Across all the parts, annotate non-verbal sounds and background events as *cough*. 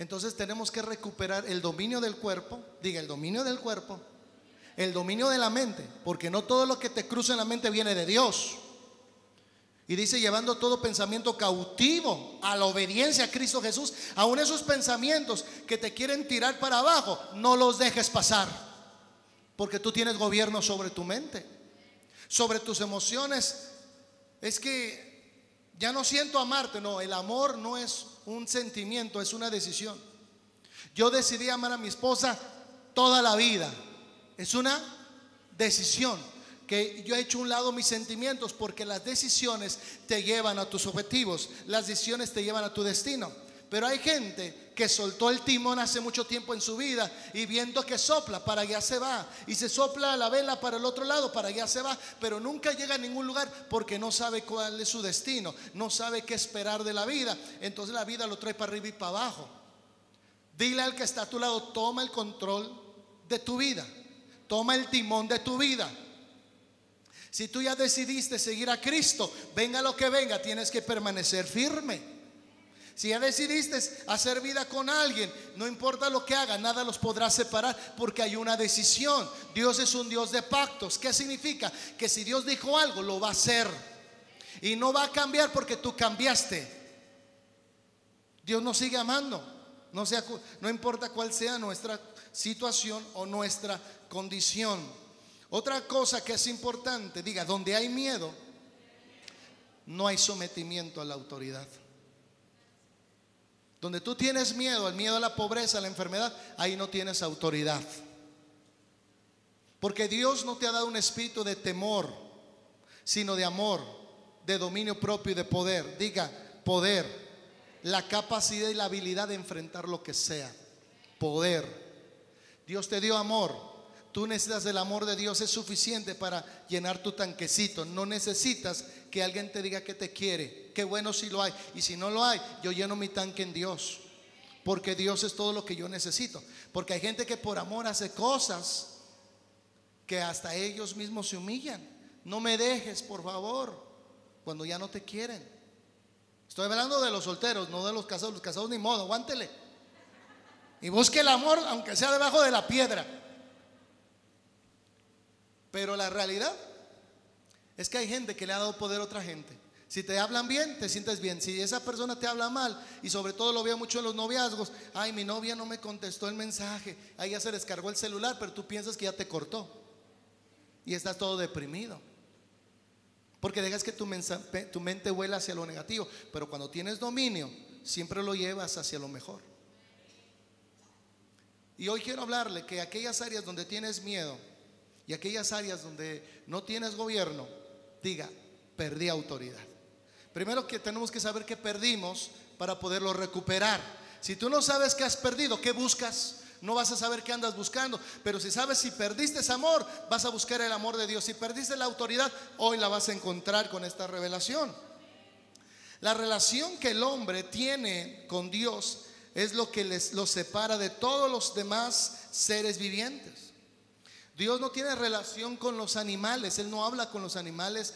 Entonces tenemos que recuperar el dominio del cuerpo, diga el dominio del cuerpo, el dominio de la mente, porque no todo lo que te cruza en la mente viene de Dios. Y dice, llevando todo pensamiento cautivo a la obediencia a Cristo Jesús, aun esos pensamientos que te quieren tirar para abajo, no los dejes pasar, porque tú tienes gobierno sobre tu mente, sobre tus emociones. Es que ya no siento amarte, no, el amor no es un sentimiento, es una decisión. Yo decidí amar a mi esposa toda la vida, es una decisión que yo he hecho un lado mis sentimientos porque las decisiones te llevan a tus objetivos, las decisiones te llevan a tu destino. Pero hay gente que soltó el timón hace mucho tiempo en su vida y viendo que sopla, para allá se va. Y se sopla la vela para el otro lado, para allá se va. Pero nunca llega a ningún lugar porque no sabe cuál es su destino, no sabe qué esperar de la vida. Entonces la vida lo trae para arriba y para abajo. Dile al que está a tu lado, toma el control de tu vida. Toma el timón de tu vida. Si tú ya decidiste seguir a Cristo, venga lo que venga, tienes que permanecer firme. Si ya decidiste hacer vida con alguien, no importa lo que haga, nada los podrá separar porque hay una decisión. Dios es un Dios de pactos. ¿Qué significa? Que si Dios dijo algo, lo va a hacer. Y no va a cambiar porque tú cambiaste. Dios nos sigue amando. No, no importa cuál sea nuestra situación o nuestra condición. Otra cosa que es importante, diga, donde hay miedo, no hay sometimiento a la autoridad. Donde tú tienes miedo, el miedo a la pobreza, a la enfermedad, ahí no tienes autoridad. Porque Dios no te ha dado un espíritu de temor, sino de amor, de dominio propio y de poder. Diga, poder, la capacidad y la habilidad de enfrentar lo que sea. Poder. Dios te dio amor. Tú necesitas el amor de Dios, es suficiente para llenar tu tanquecito. No necesitas que alguien te diga que te quiere. Qué bueno si lo hay. Y si no lo hay, yo lleno mi tanque en Dios. Porque Dios es todo lo que yo necesito. Porque hay gente que por amor hace cosas que hasta ellos mismos se humillan. No me dejes, por favor, cuando ya no te quieren. Estoy hablando de los solteros, no de los casados. Los casados ni modo, aguántele. Y busque el amor, aunque sea debajo de la piedra. Pero la realidad es que hay gente que le ha dado poder a otra gente. Si te hablan bien, te sientes bien. Si esa persona te habla mal, y sobre todo lo veo mucho en los noviazgos, ay, mi novia no me contestó el mensaje, ahí ya se descargó el celular, pero tú piensas que ya te cortó. Y estás todo deprimido. Porque dejas que tu, tu mente vuela hacia lo negativo. Pero cuando tienes dominio, siempre lo llevas hacia lo mejor. Y hoy quiero hablarle que aquellas áreas donde tienes miedo, y aquellas áreas donde no tienes gobierno, diga, perdí autoridad. Primero que tenemos que saber que perdimos para poderlo recuperar. Si tú no sabes que has perdido, ¿qué buscas? No vas a saber qué andas buscando, pero si sabes si perdiste ese amor, vas a buscar el amor de Dios. Si perdiste la autoridad, hoy la vas a encontrar con esta revelación. La relación que el hombre tiene con Dios es lo que les, lo separa de todos los demás seres vivientes. Dios no tiene relación con los animales, Él no habla con los animales,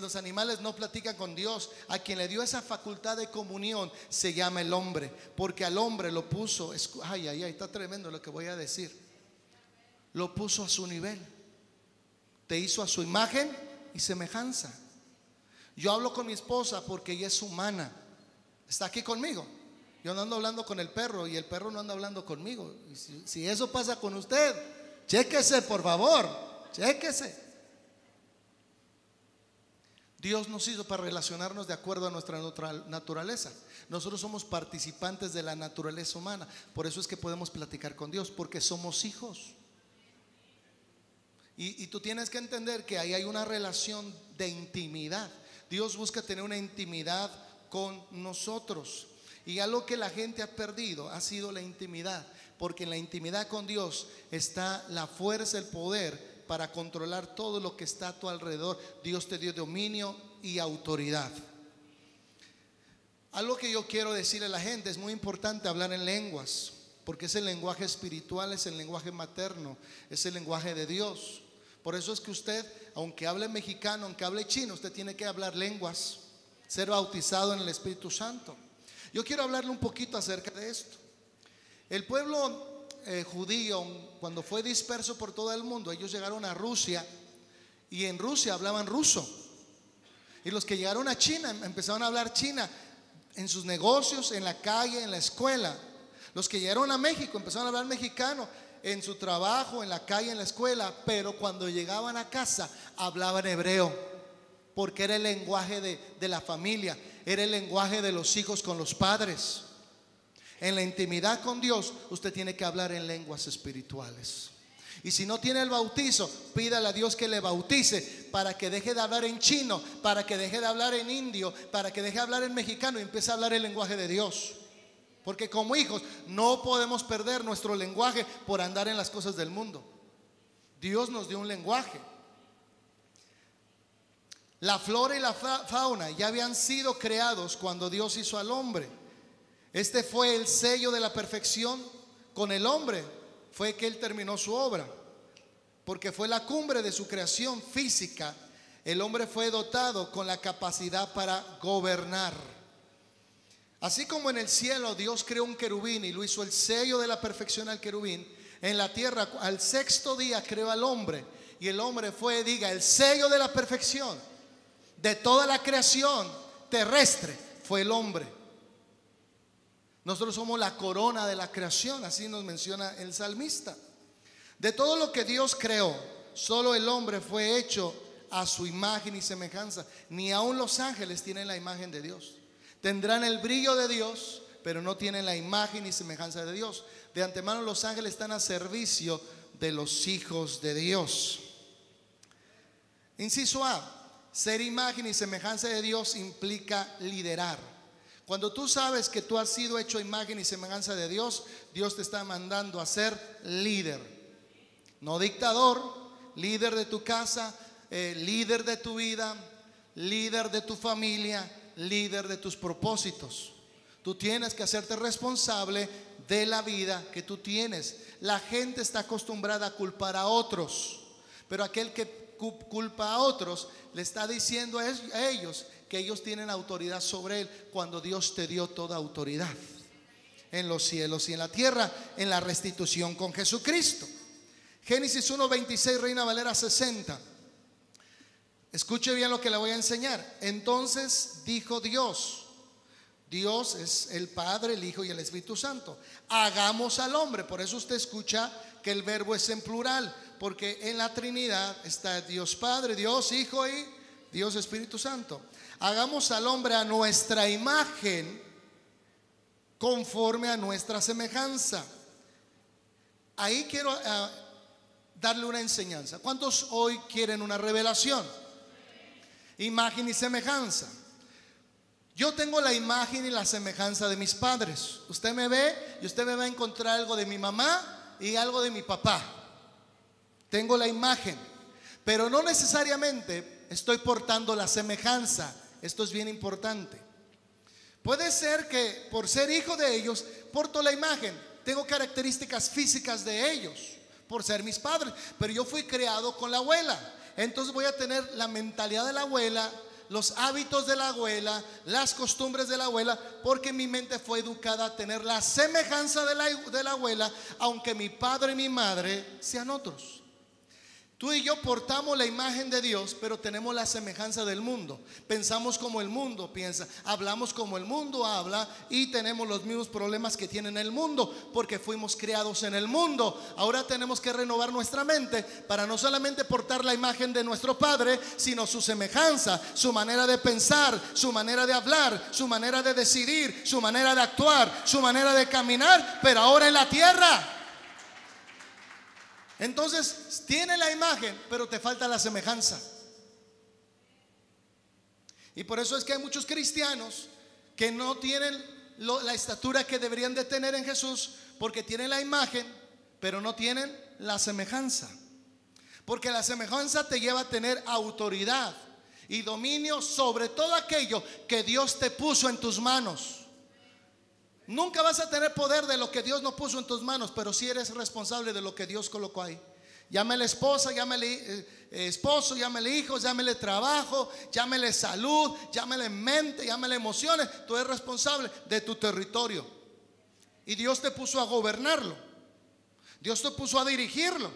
los animales no platican con Dios. A quien le dio esa facultad de comunión se llama el hombre, porque al hombre lo puso, ay, ay, ay, está tremendo lo que voy a decir, lo puso a su nivel, te hizo a su imagen y semejanza. Yo hablo con mi esposa porque ella es humana, está aquí conmigo. Yo no ando hablando con el perro y el perro no anda hablando conmigo. si eso pasa con usted, Chéquese, por favor, chéquese. Dios nos hizo para relacionarnos de acuerdo a nuestra naturaleza. Nosotros somos participantes de la naturaleza humana. Por eso es que podemos platicar con Dios, porque somos hijos. Y, y, tú tienes que entender que ahí hay una relación de intimidad. Dios busca tener una intimidad con nosotros. Y algo que la gente ha perdido ha sido la intimidad porque en la intimidad con Dios está la fuerza, el poder para controlar todo lo que está a tu alrededor. Dios te dio dominio y autoridad. Algo que yo quiero decirle a la gente, es muy importante hablar en lenguas, porque es el lenguaje espiritual, es el lenguaje materno, es el lenguaje de Dios. Por eso es que usted, aunque hable mexicano, aunque hable chino, usted tiene que hablar lenguas, ser bautizado en el Espíritu Santo. Yo quiero hablarle un poquito acerca de esto. El pueblo eh, judío, cuando fue disperso por todo el mundo, ellos llegaron a Rusia y en Rusia hablaban ruso. Y los que llegaron a China em, empezaron a hablar china en sus negocios, en la calle, en la escuela. Los que llegaron a México empezaron a hablar mexicano en su trabajo, en la calle, en la escuela, pero cuando llegaban a casa hablaban hebreo, porque era el lenguaje de, de la familia, era el lenguaje de los hijos con los padres. En la intimidad con Dios, usted tiene que hablar en lenguas espirituales. Y si no tiene el bautizo, pídale a Dios que le bautice para que deje de hablar en chino, para que deje de hablar en indio, para que deje de hablar en mexicano y empiece a hablar el lenguaje de Dios. Porque como hijos no podemos perder nuestro lenguaje por andar en las cosas del mundo. Dios nos dio un lenguaje. La flora y la fauna ya habían sido creados cuando Dios hizo al hombre. Este fue el sello de la perfección con el hombre. Fue que él terminó su obra. Porque fue la cumbre de su creación física. El hombre fue dotado con la capacidad para gobernar. Así como en el cielo Dios creó un querubín y lo hizo el sello de la perfección al querubín, en la tierra al sexto día creó al hombre y el hombre fue, diga, el sello de la perfección de toda la creación terrestre fue el hombre. Nosotros somos la corona de la creación, así nos menciona el salmista. De todo lo que Dios creó, solo el hombre fue hecho a su imagen y semejanza. Ni aun los ángeles tienen la imagen de Dios. Tendrán el brillo de Dios, pero no tienen la imagen y semejanza de Dios. De antemano los ángeles están a servicio de los hijos de Dios. Inciso A, ser imagen y semejanza de Dios implica liderar. Cuando tú sabes que tú has sido hecho imagen y semejanza de Dios, Dios te está mandando a ser líder. No dictador, líder de tu casa, eh, líder de tu vida, líder de tu familia, líder de tus propósitos. Tú tienes que hacerte responsable de la vida que tú tienes. La gente está acostumbrada a culpar a otros, pero aquel que culpa a otros le está diciendo a ellos que ellos tienen autoridad sobre él cuando Dios te dio toda autoridad en los cielos y en la tierra, en la restitución con Jesucristo. Génesis 1.26, Reina Valera 60. Escuche bien lo que le voy a enseñar. Entonces dijo Dios, Dios es el Padre, el Hijo y el Espíritu Santo. Hagamos al hombre. Por eso usted escucha que el verbo es en plural, porque en la Trinidad está Dios Padre, Dios Hijo y Dios Espíritu Santo. Hagamos al hombre a nuestra imagen, conforme a nuestra semejanza. Ahí quiero eh, darle una enseñanza. ¿Cuántos hoy quieren una revelación? imagen y semejanza. Yo tengo la imagen y la semejanza de mis padres. Usted me ve y usted me va a encontrar algo de mi mamá y algo de mi papá. Tengo la imagen, pero no necesariamente estoy portando la semejanza. Esto es bien importante. Puede ser que por ser hijo de ellos, porto la imagen. Tengo características físicas de ellos, por ser mis padres, pero yo fui creado con la abuela entonces voy a tener la mentalidad de la abuela, los hábitos de la abuela, las costumbres de la abuela, porque mi mente fue educada a tener la semejanza de la, de la abuela, aunque mi padre y mi madre sean otros. Tú y yo portamos la imagen de Dios, pero tenemos la semejanza del mundo. Pensamos como el mundo piensa, hablamos como el mundo habla y tenemos los mismos problemas que tiene el mundo, porque fuimos creados en el mundo. Ahora tenemos que renovar nuestra mente para no solamente portar la imagen de nuestro Padre, sino su semejanza, su manera de pensar, su manera de hablar, su manera de decidir, su manera de actuar, su manera de caminar, pero ahora en la tierra. Entonces, tiene la imagen, pero te falta la semejanza. Y por eso es que hay muchos cristianos que no tienen la estatura que deberían de tener en Jesús, porque tienen la imagen, pero no tienen la semejanza. Porque la semejanza te lleva a tener autoridad y dominio sobre todo aquello que Dios te puso en tus manos. Nunca vas a tener poder de lo que Dios no puso en tus manos, pero si eres responsable de lo que Dios colocó ahí. Llámele esposa, llámele eh, esposo, llámele hijos, llámele trabajo, llámele salud, llámele mente, llámele emociones. Tú eres responsable de tu territorio. Y Dios te puso a gobernarlo. Dios te puso a dirigirlo.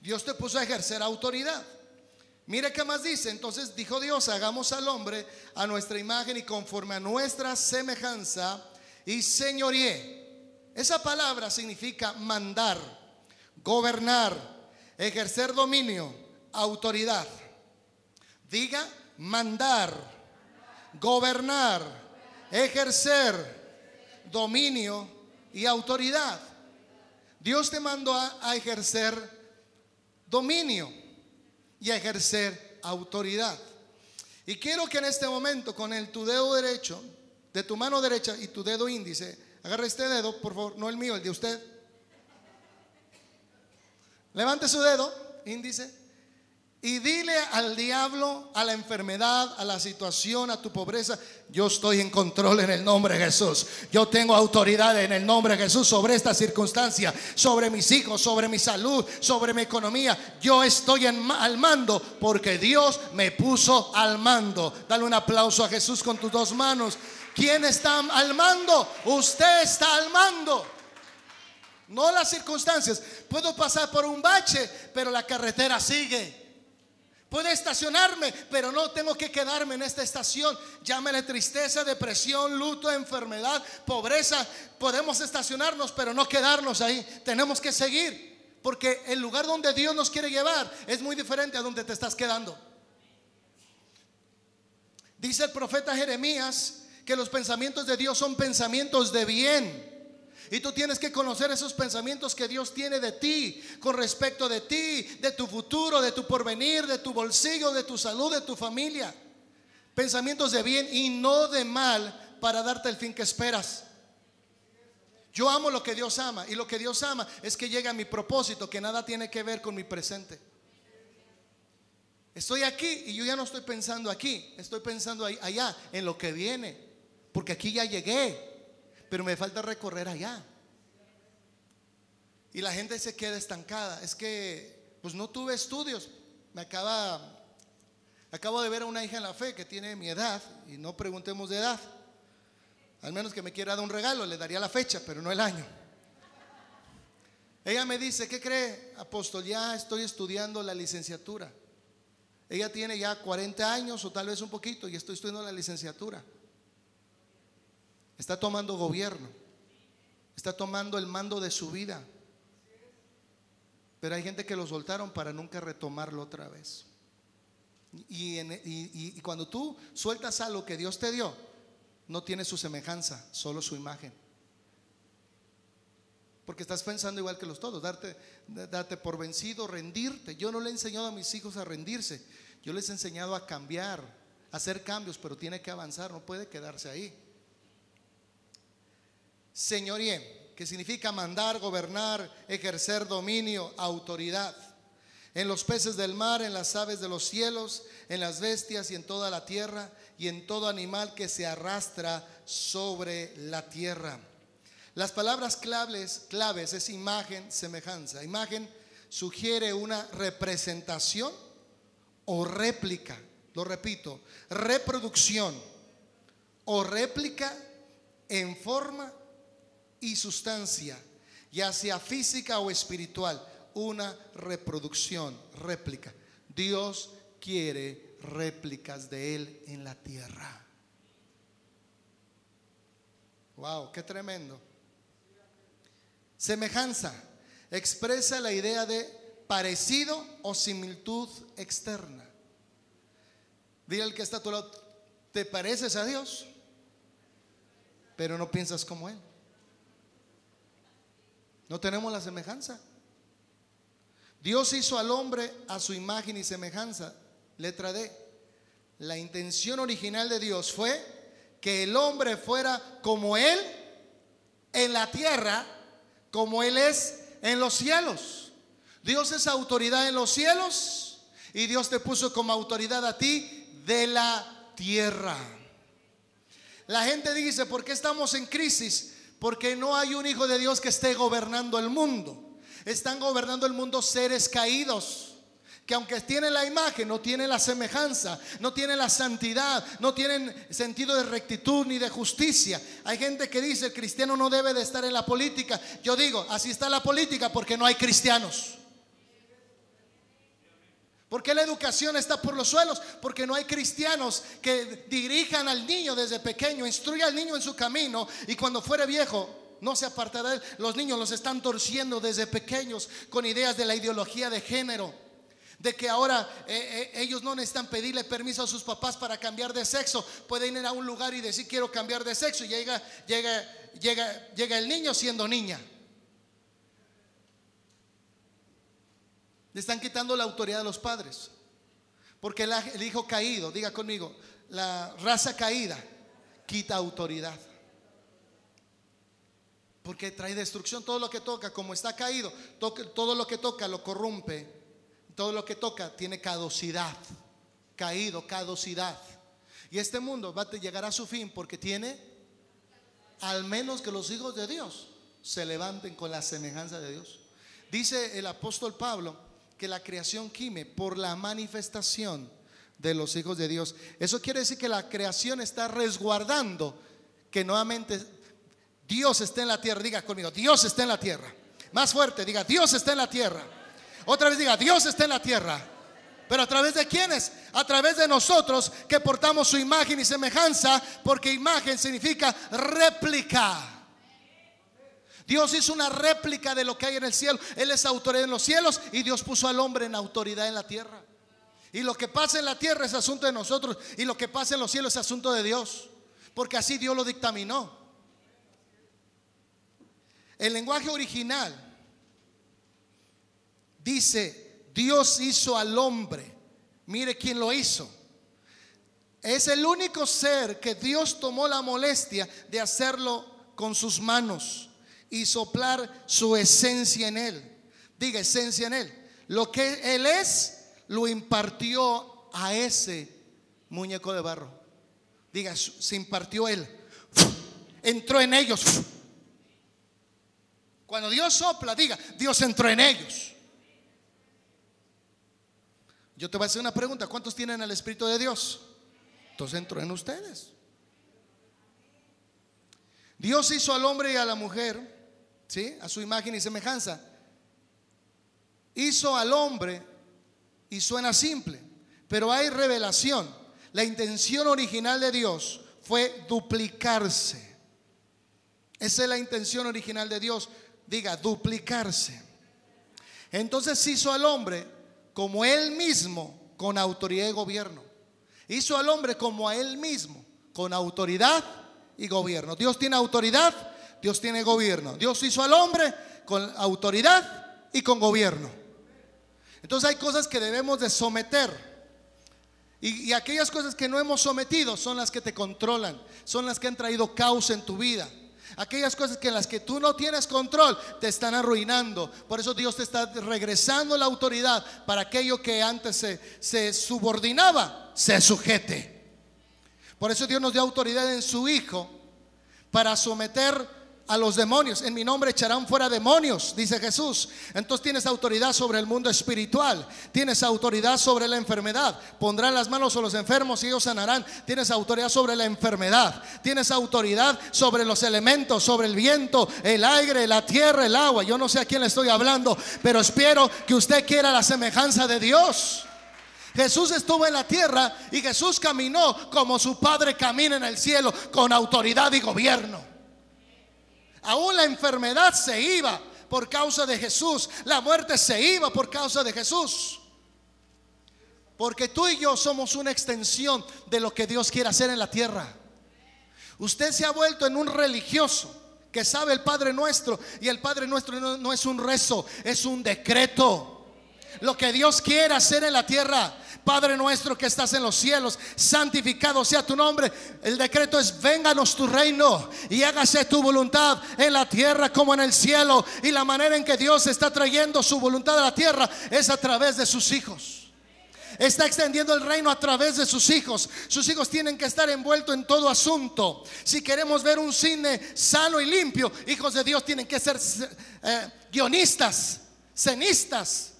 Dios te puso a ejercer autoridad. Mire qué más dice. Entonces dijo Dios, hagamos al hombre a nuestra imagen y conforme a nuestra semejanza y señoríe. Esa palabra significa mandar, gobernar, ejercer dominio, autoridad. Diga mandar, gobernar, ejercer dominio y autoridad. Dios te mandó a, a ejercer dominio y a ejercer autoridad. Y quiero que en este momento con el tu dedo derecho, de tu mano derecha y tu dedo índice, agarre este dedo, por favor, no el mío, el de usted. Levante su dedo índice y dile al diablo, a la enfermedad, a la situación, a tu pobreza, yo estoy en control en el nombre de Jesús. Yo tengo autoridad en el nombre de Jesús sobre esta circunstancia, sobre mis hijos, sobre mi salud, sobre mi economía. Yo estoy al mando porque Dios me puso al mando. Dale un aplauso a Jesús con tus dos manos. ¿Quién está al mando? Usted está al mando. No las circunstancias. Puedo pasar por un bache, pero la carretera sigue. Puede estacionarme, pero no tengo que quedarme en esta estación. Llámele tristeza, depresión, luto, enfermedad, pobreza. Podemos estacionarnos, pero no quedarnos ahí. Tenemos que seguir. Porque el lugar donde Dios nos quiere llevar es muy diferente a donde te estás quedando. Dice el profeta Jeremías que los pensamientos de Dios son pensamientos de bien y tú tienes que conocer esos pensamientos que Dios tiene de ti, con respecto de ti, de tu futuro, de tu porvenir, de tu bolsillo, de tu salud, de tu familia. Pensamientos de bien y no de mal para darte el fin que esperas. Yo amo lo que Dios ama y lo que Dios ama es que llega a mi propósito, que nada tiene que ver con mi presente. Estoy aquí y yo ya no estoy pensando aquí, estoy pensando allá, en lo que viene, porque aquí ya llegué pero me falta recorrer allá. Y la gente se queda estancada. Es que, pues no tuve estudios. Me acaba, acabo de ver a una hija en la fe que tiene mi edad, y no preguntemos de edad. Al menos que me quiera dar un regalo, le daría la fecha, pero no el año. Ella me dice, ¿qué cree, apóstol? Ya estoy estudiando la licenciatura. Ella tiene ya 40 años o tal vez un poquito y estoy estudiando la licenciatura. Está tomando gobierno. Está tomando el mando de su vida. Pero hay gente que lo soltaron para nunca retomarlo otra vez. Y, cuando tú sueltas algo que Dios te dio, no tiene su semejanza, solo su imagen. Porque estás pensando igual que los todos, darte, darte por vencido, rendirte. Yo no le he enseñado a mis hijos a rendirse, yo les he enseñado a cambiar, a hacer cambios, pero tiene que avanzar, no puede quedarse ahí señoríe, que significa mandar, gobernar, ejercer dominio, autoridad. En los peces del mar, en las aves de los cielos, en las bestias y en toda la tierra, y en todo animal que se arrastra sobre la tierra. Las palabras claves, claves es imagen, semejanza. Imagen sugiere una representación o réplica. Lo repito, reproducción o réplica en forma y sustancia, ya sea física o espiritual, una reproducción, réplica. Dios quiere réplicas de Él en la tierra. Wow, qué tremendo. Semejanza expresa la idea de parecido o similitud externa. Dile al que está a tu lado, te pareces a Dios, pero no piensas como Él. No tenemos la semejanza. Dios hizo al hombre a su imagen y semejanza. Letra D. La intención original de Dios fue que el hombre fuera como Él en la tierra, como Él es en los cielos. Dios es autoridad en los cielos y Dios te puso como autoridad a ti de la tierra. La gente dice, ¿por qué estamos en crisis? Porque no hay un hijo de Dios que esté gobernando el mundo. Están gobernando el mundo seres caídos que aunque tienen la imagen, no tienen la semejanza, no tienen la santidad, no tienen sentido de rectitud ni de justicia. Hay gente que dice, el cristiano no debe de estar en la política. Yo digo, así está la política porque no hay cristianos. ¿Por qué la educación está por los suelos? Porque no hay cristianos que dirijan al niño desde pequeño, instruya al niño en su camino y cuando fuere viejo no se apartará de él. Los niños los están torciendo desde pequeños con ideas de la ideología de género de que ahora eh, eh, ellos no necesitan pedirle permiso a sus papás para cambiar de sexo, pueden ir a un lugar y decir quiero cambiar de sexo y llega, llega, llega, llega el niño siendo niña. Le están quitando la autoridad a los padres, porque el hijo caído, diga conmigo, la raza caída quita autoridad. Porque trae destrucción todo lo que toca, como está caído, todo lo que toca lo corrompe todo lo que toca tiene caducidad, caído, caducidad. Y este mundo va a llegar a su fin porque tiene, al menos que los hijos de Dios se levanten con la semejanza de Dios. Dice el apóstol Pablo que la creación quime por la manifestación de los hijos de Dios. Eso quiere decir que la creación está resguardando que nuevamente Dios esté en la tierra. Diga conmigo, Dios está en la tierra. Más fuerte, diga, Dios está en la tierra. Otra vez diga, Dios está en la tierra. Pero a través de quiénes? A través de nosotros que portamos su imagen y semejanza, porque imagen significa réplica. Dios hizo una réplica de lo que hay en el cielo. Él es autoridad en los cielos y Dios puso al hombre en autoridad en la tierra. Y lo que pasa en la tierra es asunto de nosotros y lo que pasa en los cielos es asunto de Dios. Porque así Dios lo dictaminó. El lenguaje original Dice, Dios hizo al hombre. Mire quién lo hizo. Es el único ser que Dios tomó la molestia de hacerlo con sus manos y soplar su esencia en él. Diga esencia en él. Lo que él es, lo impartió a ese muñeco de barro. Diga, se impartió él. Entró en ellos. Cuando Dios sopla, diga, Dios entró en ellos. Yo te voy a hacer una pregunta. ¿Cuántos tienen el Espíritu de Dios? Entonces entró en ustedes. Dios hizo al hombre y a la mujer, ¿sí? A su imagen y semejanza. Hizo al hombre y suena simple, pero hay revelación. La intención original de Dios fue duplicarse. Esa es la intención original de Dios. Diga, duplicarse. Entonces hizo al hombre como él mismo con autoridad y gobierno. Hizo al hombre como a él mismo, con autoridad y gobierno. Dios tiene autoridad, Dios tiene gobierno. Dios hizo al hombre con autoridad y con gobierno. Entonces hay cosas que debemos de someter. Y, aquellas cosas que no hemos sometido son las que te controlan, son las que han traído causa en tu vida. Aquellas cosas que en las que tú no tienes control te están arruinando. Por eso Dios te está regresando la autoridad para aquello que antes se, se subordinaba, se sujete. Por eso Dios nos dio autoridad en su Hijo para someter a los demonios. En mi nombre echarán fuera demonios, dice Jesús. Entonces tienes autoridad sobre el mundo espiritual. Tienes autoridad sobre la enfermedad. Pondrán las manos a los enfermos y ellos sanarán. Tienes autoridad sobre la enfermedad. Tienes autoridad sobre los elementos, sobre el viento, el aire, la tierra, el agua. Yo no sé a quién le estoy hablando, pero espero que usted quiera la semejanza de Dios. Jesús estuvo en la tierra y Jesús caminó como su Padre camina en el cielo, con autoridad y gobierno. Aún la enfermedad se iba por causa de Jesús. La muerte se iba por causa de Jesús. Porque tú y yo somos una extensión de lo que Dios quiere hacer en la tierra. Usted se ha vuelto en un religioso que sabe el Padre nuestro y el Padre nuestro no, es un rezo, es un decreto. Lo que Dios quiere hacer en la tierra Padre nuestro que estás en los cielos, santificado sea tu nombre. El decreto es, vénganos tu reino y hágase tu voluntad en la tierra como en el cielo. Y la manera en que Dios está trayendo su voluntad a la tierra es a través de sus hijos. Está extendiendo el reino a través de sus hijos. Sus hijos tienen que estar envueltos en todo asunto. Si queremos ver un cine sano y limpio, hijos de Dios tienen que ser eh, guionistas, cenistas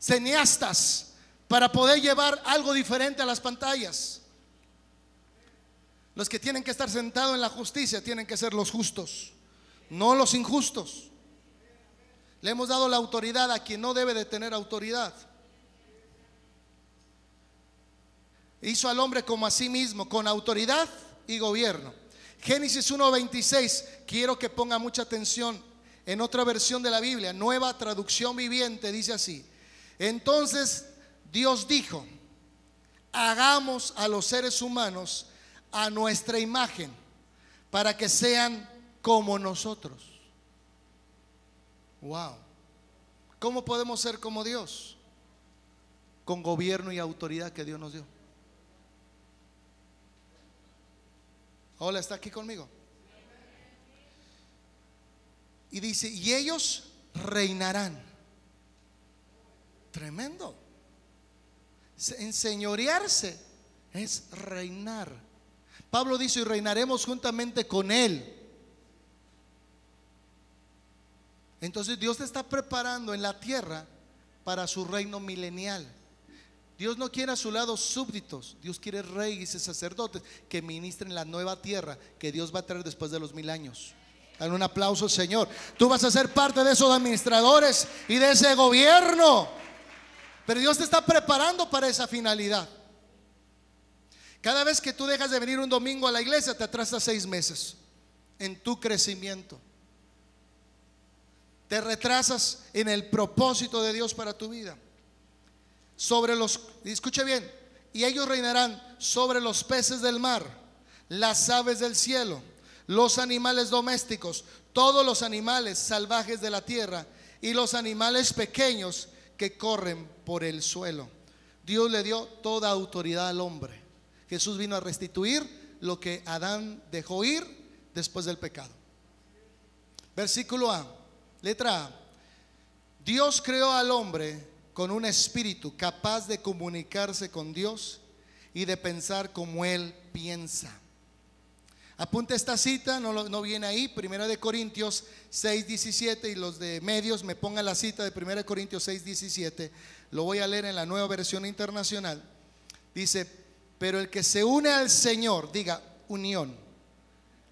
cineastas para poder llevar algo diferente a las pantallas. Los que tienen que estar sentados en la justicia tienen que ser los justos, no los injustos. Le hemos dado la autoridad a quien no debe de tener autoridad. Hizo al hombre como a sí mismo, con autoridad y gobierno. Génesis 1.26, quiero que ponga mucha atención en otra versión de la Biblia, nueva traducción viviente, dice así. Entonces Dios dijo, hagamos a los seres humanos a nuestra imagen para que sean como nosotros. Wow. ¿Cómo podemos ser como Dios? Con gobierno y autoridad que Dios nos dio. Hola, ¿está aquí conmigo? Y dice, y ellos reinarán. Tremendo. Enseñorearse es reinar. Pablo dice, y reinaremos juntamente con Él. Entonces Dios te está preparando en la tierra para su reino milenial. Dios no quiere a su lado súbditos, Dios quiere reyes y sacerdotes que ministren la nueva tierra que Dios va a traer después de los mil años. Dale un aplauso, Señor. Tú vas a ser parte de esos administradores y de ese gobierno. Pero Dios te está preparando para esa finalidad. Cada vez que tú dejas de venir un domingo a la iglesia, te atrasas seis meses en tu crecimiento. Te retrasas en el propósito de Dios para tu vida. Sobre los, escuche bien, y ellos reinarán sobre los peces del mar, las aves del cielo, los animales domésticos, todos los animales salvajes de la tierra y los animales pequeños que corren por el suelo. Dios le dio toda autoridad al hombre. Jesús vino a restituir lo que Adán dejó ir después del pecado. Versículo A. Letra A. Dios creó al hombre con un espíritu capaz de comunicarse con Dios y de pensar como Él piensa. Apunte esta cita, no, no, viene ahí, Primera de Corintios 6, 17 y los de medios me pongan la cita de Primera de Corintios 6, 17. Lo voy a leer en la nueva versión internacional. Dice, pero el que se une al Señor, diga unión,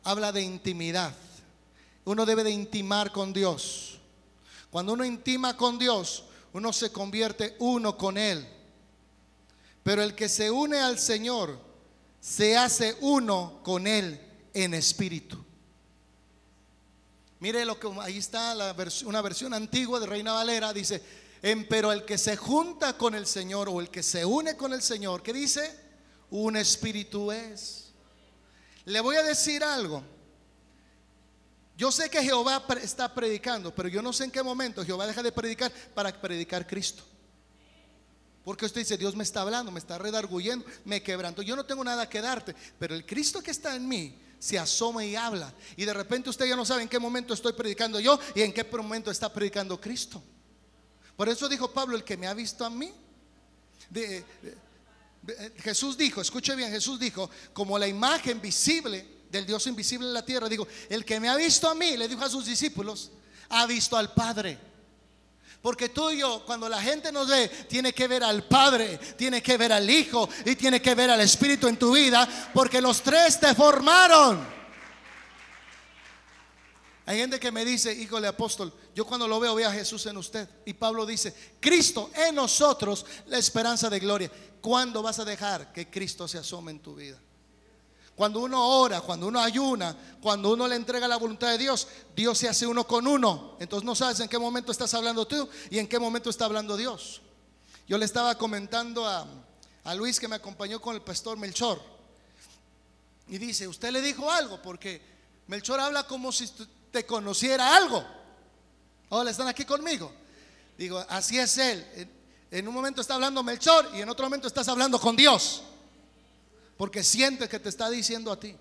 habla de intimidad. Uno debe de intimar con Dios. Cuando uno intima con Dios, uno se convierte uno con Él. Pero el que se une al Señor, se hace uno con Él en espíritu. Mire lo que ahí está una versión antigua de Reina Valera, dice, en, pero el que se junta con el Señor o el que se une con el Señor, ¿qué dice? Un espíritu es. Le voy a decir algo. Yo sé que Jehová está predicando, pero yo no sé en qué momento Jehová deja de predicar para predicar Cristo. Porque usted dice, Dios me está hablando, me está redarguyendo, me quebrando. Yo no tengo nada que darte, pero el Cristo que está en mí se asoma y habla. Y de repente usted ya no sabe en qué momento estoy predicando yo y en qué momento está predicando Cristo. Por eso dijo Pablo, el que me ha visto a mí. Jesús dijo, escuche bien, Jesús dijo, como la imagen visible del Dios invisible en la tierra, digo, el que me ha visto a mí, le dijo a sus discípulos, ha visto al Padre. Porque tú y yo, cuando la gente nos ve, tiene que ver al Padre, tiene que ver al Hijo y tiene que ver al Espíritu en tu vida, porque los tres te formaron. Hay gente que me dice, híjole apóstol, yo cuando lo veo veo a Jesús en usted. Y Pablo dice, Cristo en nosotros, la esperanza de gloria. ¿Cuándo vas a dejar que Cristo se asome en tu vida? Cuando uno ora, cuando uno ayuna, cuando uno le entrega la voluntad de Dios, Dios se hace uno con uno. Entonces no sabes en qué momento estás hablando tú y en qué momento está hablando Dios. Yo le estaba comentando a, Luis que me acompañó con el pastor Melchor. Y dice, usted le dijo algo porque Melchor habla como si te conociera algo. Hola, ¿están aquí conmigo? Digo, así es él. En un momento está hablando Melchor y en otro momento estás hablando con Dios. Porque sientes que te está diciendo a ti.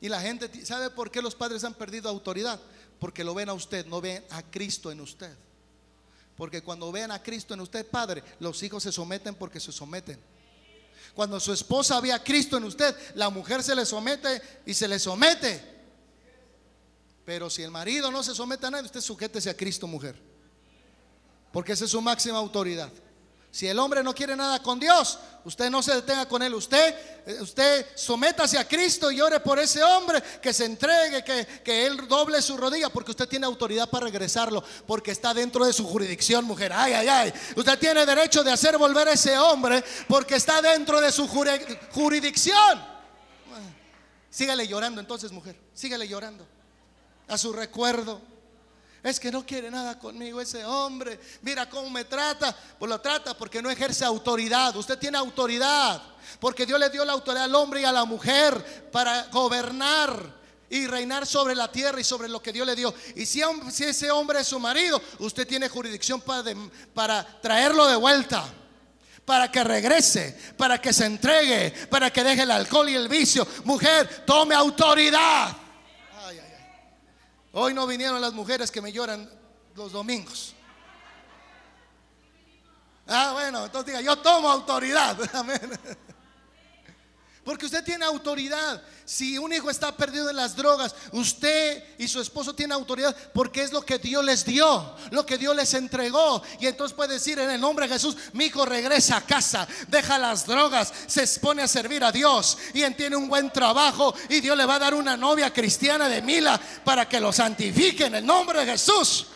Y la gente, ¿sabe por qué los padres han perdido autoridad? Porque lo ven a usted, no ven a Cristo en usted. Porque cuando ven a Cristo en usted, padre, los hijos se someten porque se someten. Cuando su esposa ve a Cristo en usted, la mujer se le somete y se le somete. Pero si el marido no se somete a nadie, usted sujétese a Cristo, mujer. Porque esa es su máxima autoridad. Si el hombre no quiere nada con Dios, usted no se detenga con él. Usted, eh, usted sométase a Cristo y ore por ese hombre que se entregue, que, que él doble su rodilla, porque usted tiene autoridad para regresarlo, porque está dentro de su jurisdicción, mujer. Ay, ay, ay. Usted tiene derecho de hacer volver a ese hombre porque está dentro de su jurisdicción. Sígale llorando entonces, mujer. Sígale llorando. A su recuerdo. Es que no quiere nada conmigo ese hombre. Mira cómo me trata. Pues lo trata porque no ejerce autoridad. Usted tiene autoridad. Porque Dios le dio la autoridad al hombre y a la mujer para gobernar y reinar sobre la tierra y sobre lo que Dios le dio. Y si, ese hombre es su marido, usted tiene jurisdicción para, para traerlo de vuelta para que regrese, para que se entregue, para que deje el alcohol y el vicio. Mujer, tome autoridad. Hoy no vinieron las mujeres que me lloran los domingos. Ah, bueno, entonces diga, yo tomo autoridad. *laughs* Amén. Porque usted tiene autoridad. Si un hijo está perdido en las drogas, usted y su esposo tienen autoridad porque es lo que Dios les dio, lo que Dios les entregó. Y entonces puede decir en el nombre de Jesús, mi hijo regresa a casa, deja las drogas, se expone a servir a Dios y tiene un buen trabajo y Dios le va a dar una novia cristiana de Mila para que lo santifique en el nombre de Jesús.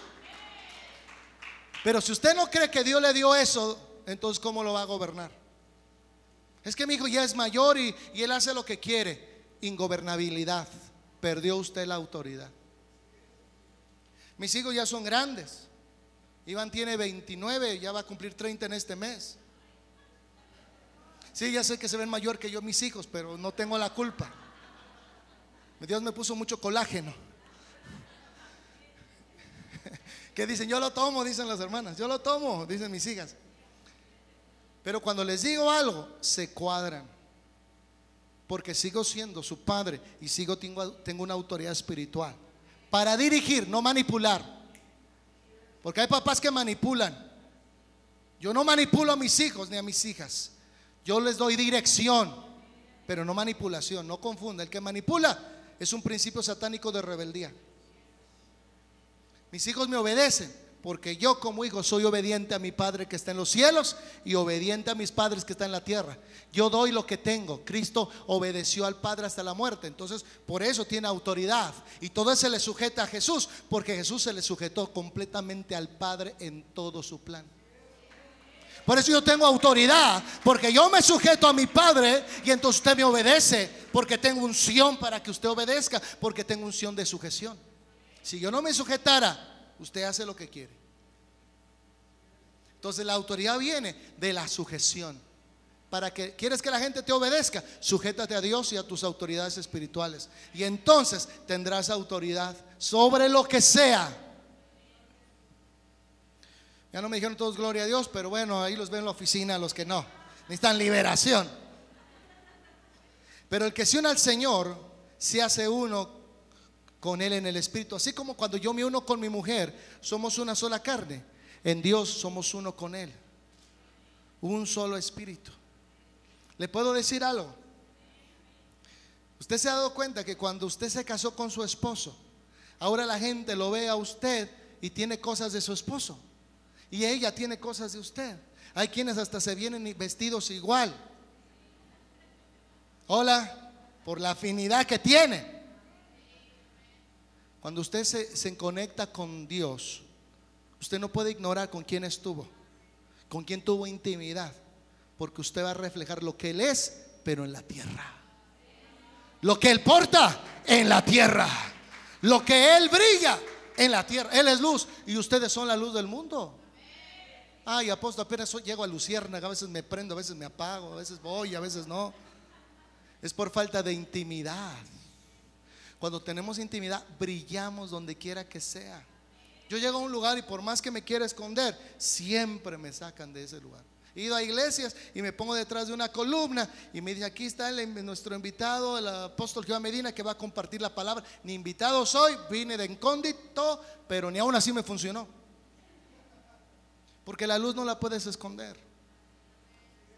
Pero si usted no cree que Dios le dio eso, entonces ¿cómo lo va a gobernar? Es que mi hijo ya es mayor y, él hace lo que quiere. Ingobernabilidad. Perdió usted la autoridad. Mis hijos ya son grandes. Iván tiene 29, ya va a cumplir 30 en este mes. Sí, ya sé que se ven mayor que yo mis hijos, pero no tengo la culpa. Dios me puso mucho colágeno. *laughs* Que dicen, yo lo tomo, dicen las hermanas. Yo lo tomo, dicen mis hijas. Pero cuando les digo algo, se cuadran. Porque sigo siendo su padre y sigo tengo, tengo una autoridad espiritual. Para dirigir, no manipular. Porque hay papás que manipulan. Yo no manipulo a mis hijos ni a mis hijas. Yo les doy dirección, pero no manipulación. No confunda. El que manipula es un principio satánico de rebeldía. Mis hijos me obedecen porque yo como hijo soy obediente a mi Padre que está en los cielos y obediente a mis padres que están en la tierra. Yo doy lo que tengo. Cristo obedeció al Padre hasta la muerte. Entonces, por eso tiene autoridad. Y todo se le sujeta a Jesús, porque Jesús se le sujetó completamente al Padre en todo su plan. Por eso yo tengo autoridad, porque yo me sujeto a mi Padre y entonces usted me obedece, porque tengo unción para que usted obedezca, porque tengo unción de sujeción. Si yo no me sujetara, usted hace lo que quiere. Entonces la autoridad viene de la sujeción. Para que quieres que la gente te obedezca, sujétate a Dios y a tus autoridades espirituales. Y entonces tendrás autoridad sobre lo que sea. Ya no me dijeron todos gloria a Dios, pero bueno, ahí los ven en la oficina los que no. Necesitan liberación. Pero el que se une al Señor se hace uno con Él en el Espíritu. Así como cuando yo me uno con mi mujer, somos una sola carne. En Dios somos uno con Él. Un solo Espíritu. ¿Le puedo decir algo? Usted se ha dado cuenta que cuando usted se casó con su esposo, ahora la gente lo ve a usted y tiene cosas de su esposo. Y ella tiene cosas de usted. Hay quienes hasta se vienen vestidos igual. Hola, por la afinidad que tiene. Cuando usted se, conecta con Dios, usted no puede ignorar con quién estuvo, con quién tuvo intimidad, porque usted va a reflejar lo que Él es, pero en la tierra. Lo que Él porta en la tierra. Lo que Él brilla en la tierra. Él es luz y ustedes son la luz del mundo. Ay, apóstol, apenas llego a Luciérnaga, a veces me prendo, a veces me apago, a veces voy, a veces no. Es por falta de intimidad. Cuando tenemos intimidad, brillamos donde quiera que sea. Yo llego a un lugar y por más que me quiera esconder, siempre me sacan de ese lugar. He ido a iglesias y me pongo detrás de una columna y me dice, aquí está nuestro invitado, el apóstol Jehová Medina, que va a compartir la palabra. Ni invitado soy, vine de incóndito, pero ni aún así me funcionó. Porque la luz no la puedes esconder.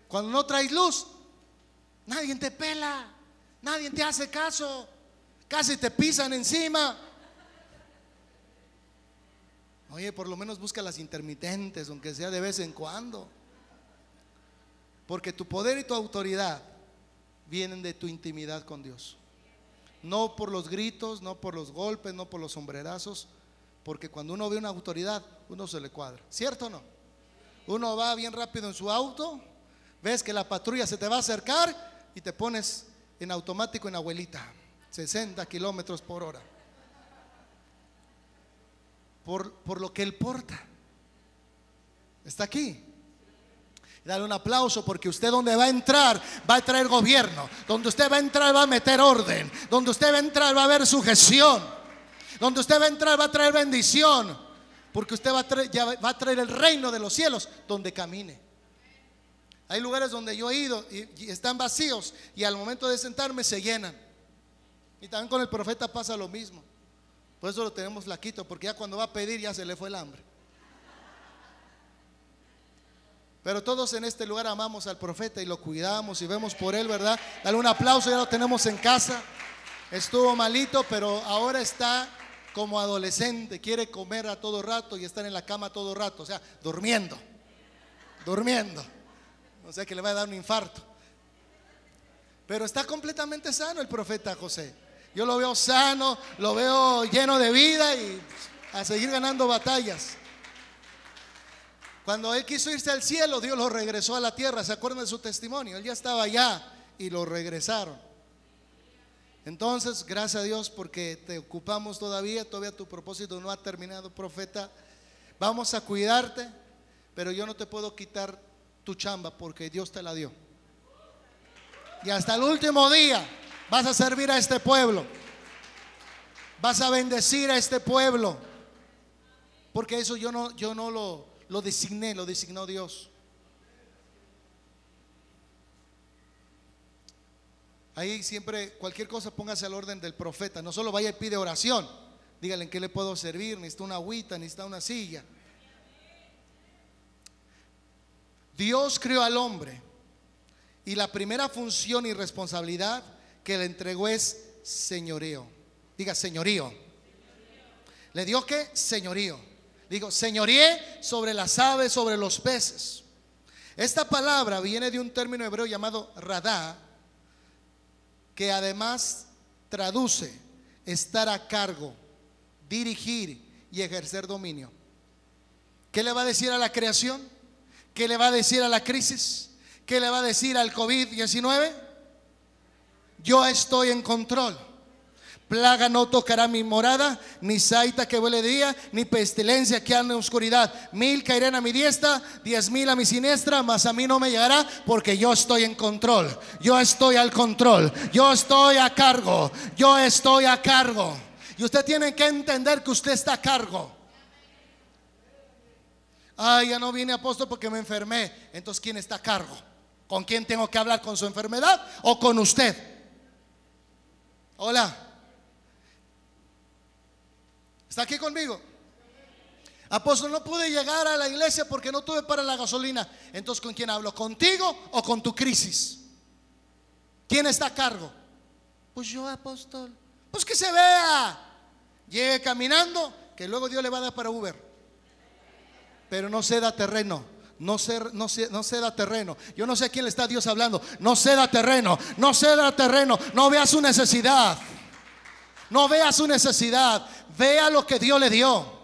Cuando no traes luz, nadie te pela, nadie te hace caso. Casi te pisan encima. Oye, por lo menos busca las intermitentes, aunque sea de vez en cuando. Porque tu poder y tu autoridad vienen de tu intimidad con Dios. No por los gritos, no por los golpes, no por los sombrerazos, porque cuando uno ve una autoridad, uno se le cuadra. ¿Cierto o no? Uno va bien rápido en su auto, ves que la patrulla se te va a acercar y te pones en automático en abuelita, 60 kilómetros por hora. Por, por lo que él porta. Está aquí. Dale un aplauso porque usted donde va a entrar va a traer gobierno. Donde usted va a entrar va a meter orden. Donde usted va a entrar va a haber sujeción. Donde usted va a entrar va a traer bendición. Porque usted va a traer, va a traer el reino de los cielos donde camine. Hay lugares donde yo he ido y, están vacíos y al momento de sentarme se llenan. Y también con el profeta pasa lo mismo. Por eso lo tenemos laquito, porque ya cuando va a pedir ya se le fue el hambre. Pero todos en este lugar amamos al profeta y lo cuidamos y vemos por él, ¿verdad? Dale un aplauso, ya lo tenemos en casa. Estuvo malito, pero ahora está como adolescente, quiere comer a todo rato y estar en la cama todo rato, o sea, durmiendo, durmiendo. O sea que le va a dar un infarto. Pero está completamente sano el profeta José. Yo lo veo sano, lo veo lleno de vida y a seguir ganando batallas. Cuando él quiso irse al cielo, Dios lo regresó a la tierra. ¿Se acuerdan de su testimonio? Él ya estaba allá y lo regresaron. Entonces, gracias a Dios porque te ocupamos todavía, todavía tu propósito no ha terminado, profeta. Vamos a cuidarte, pero yo no te puedo quitar tu chamba porque Dios te la dio. Y hasta el último día vas a servir a este pueblo. Vas a bendecir a este pueblo. Porque eso yo no, yo no lo, lo designé, lo designó Dios. Ahí siempre, cualquier cosa póngase al orden del profeta. No solo vaya y pide oración. Dígale en qué le puedo servir. Necesita una agüita, necesita una silla. Dios creó al hombre. Y la primera función y responsabilidad que le entregó es señorío. Diga señorío. ¿Le dio qué? Señorío. Digo, señoríe sobre las aves, sobre los peces. Esta palabra viene de un término hebreo llamado radá, que además traduce estar a cargo, dirigir y ejercer dominio. ¿Qué le va a decir a la creación? ¿Qué le va a decir a la crisis? ¿Qué le va a decir al COVID-19? Yo estoy en control. Plaga no tocará mi morada, ni saita que huele día, ni pestilencia que anda en oscuridad. Mil caerán a mi diestra, diez mil a mi siniestra, mas a mí no me llegará porque yo estoy en control. Yo estoy al control. Yo estoy a cargo. Yo estoy a cargo. Y usted tiene que entender que usted está a cargo. Ay, ya no vine apóstol porque me enfermé. Entonces, ¿quién está a cargo? ¿Con quién tengo que hablar? ¿Con su enfermedad o con usted? Hola. ¿Está aquí conmigo? Apóstol, no pude llegar a la iglesia porque no tuve para la gasolina. Entonces, ¿con quién hablo? ¿Contigo o con tu crisis? ¿Quién está a cargo? Pues yo, apóstol. Pues que se vea. Llegue caminando, que luego Dios le va a dar para Uber. Pero no ceda terreno. No, no, no ceda terreno. Yo no sé a quién le está Dios hablando. No ceda terreno. No ceda terreno. No vea su necesidad. No vea su necesidad. Vea lo que Dios le dio.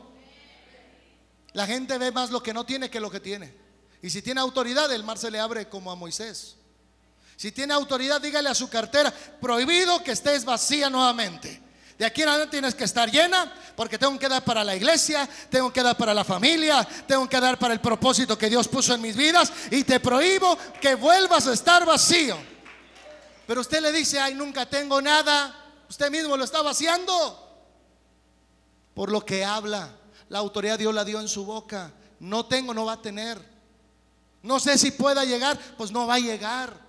La gente ve más lo que no tiene que lo que tiene. Y si tiene autoridad, el mar se le abre como a Moisés. Si tiene autoridad, dígale a su cartera, prohibido que estés vacía nuevamente. De aquí en adelante tienes que estar llena porque tengo que dar para la iglesia, tengo que dar para la familia, tengo que dar para el propósito que Dios puso en mis vidas y te prohíbo que vuelvas a estar vacío. Pero usted le dice, ay, nunca tengo nada. Usted mismo lo está vaciando por lo que habla. La autoridad Dios la dio en su boca. No tengo, no va a tener. No sé si pueda llegar, pues no va a llegar.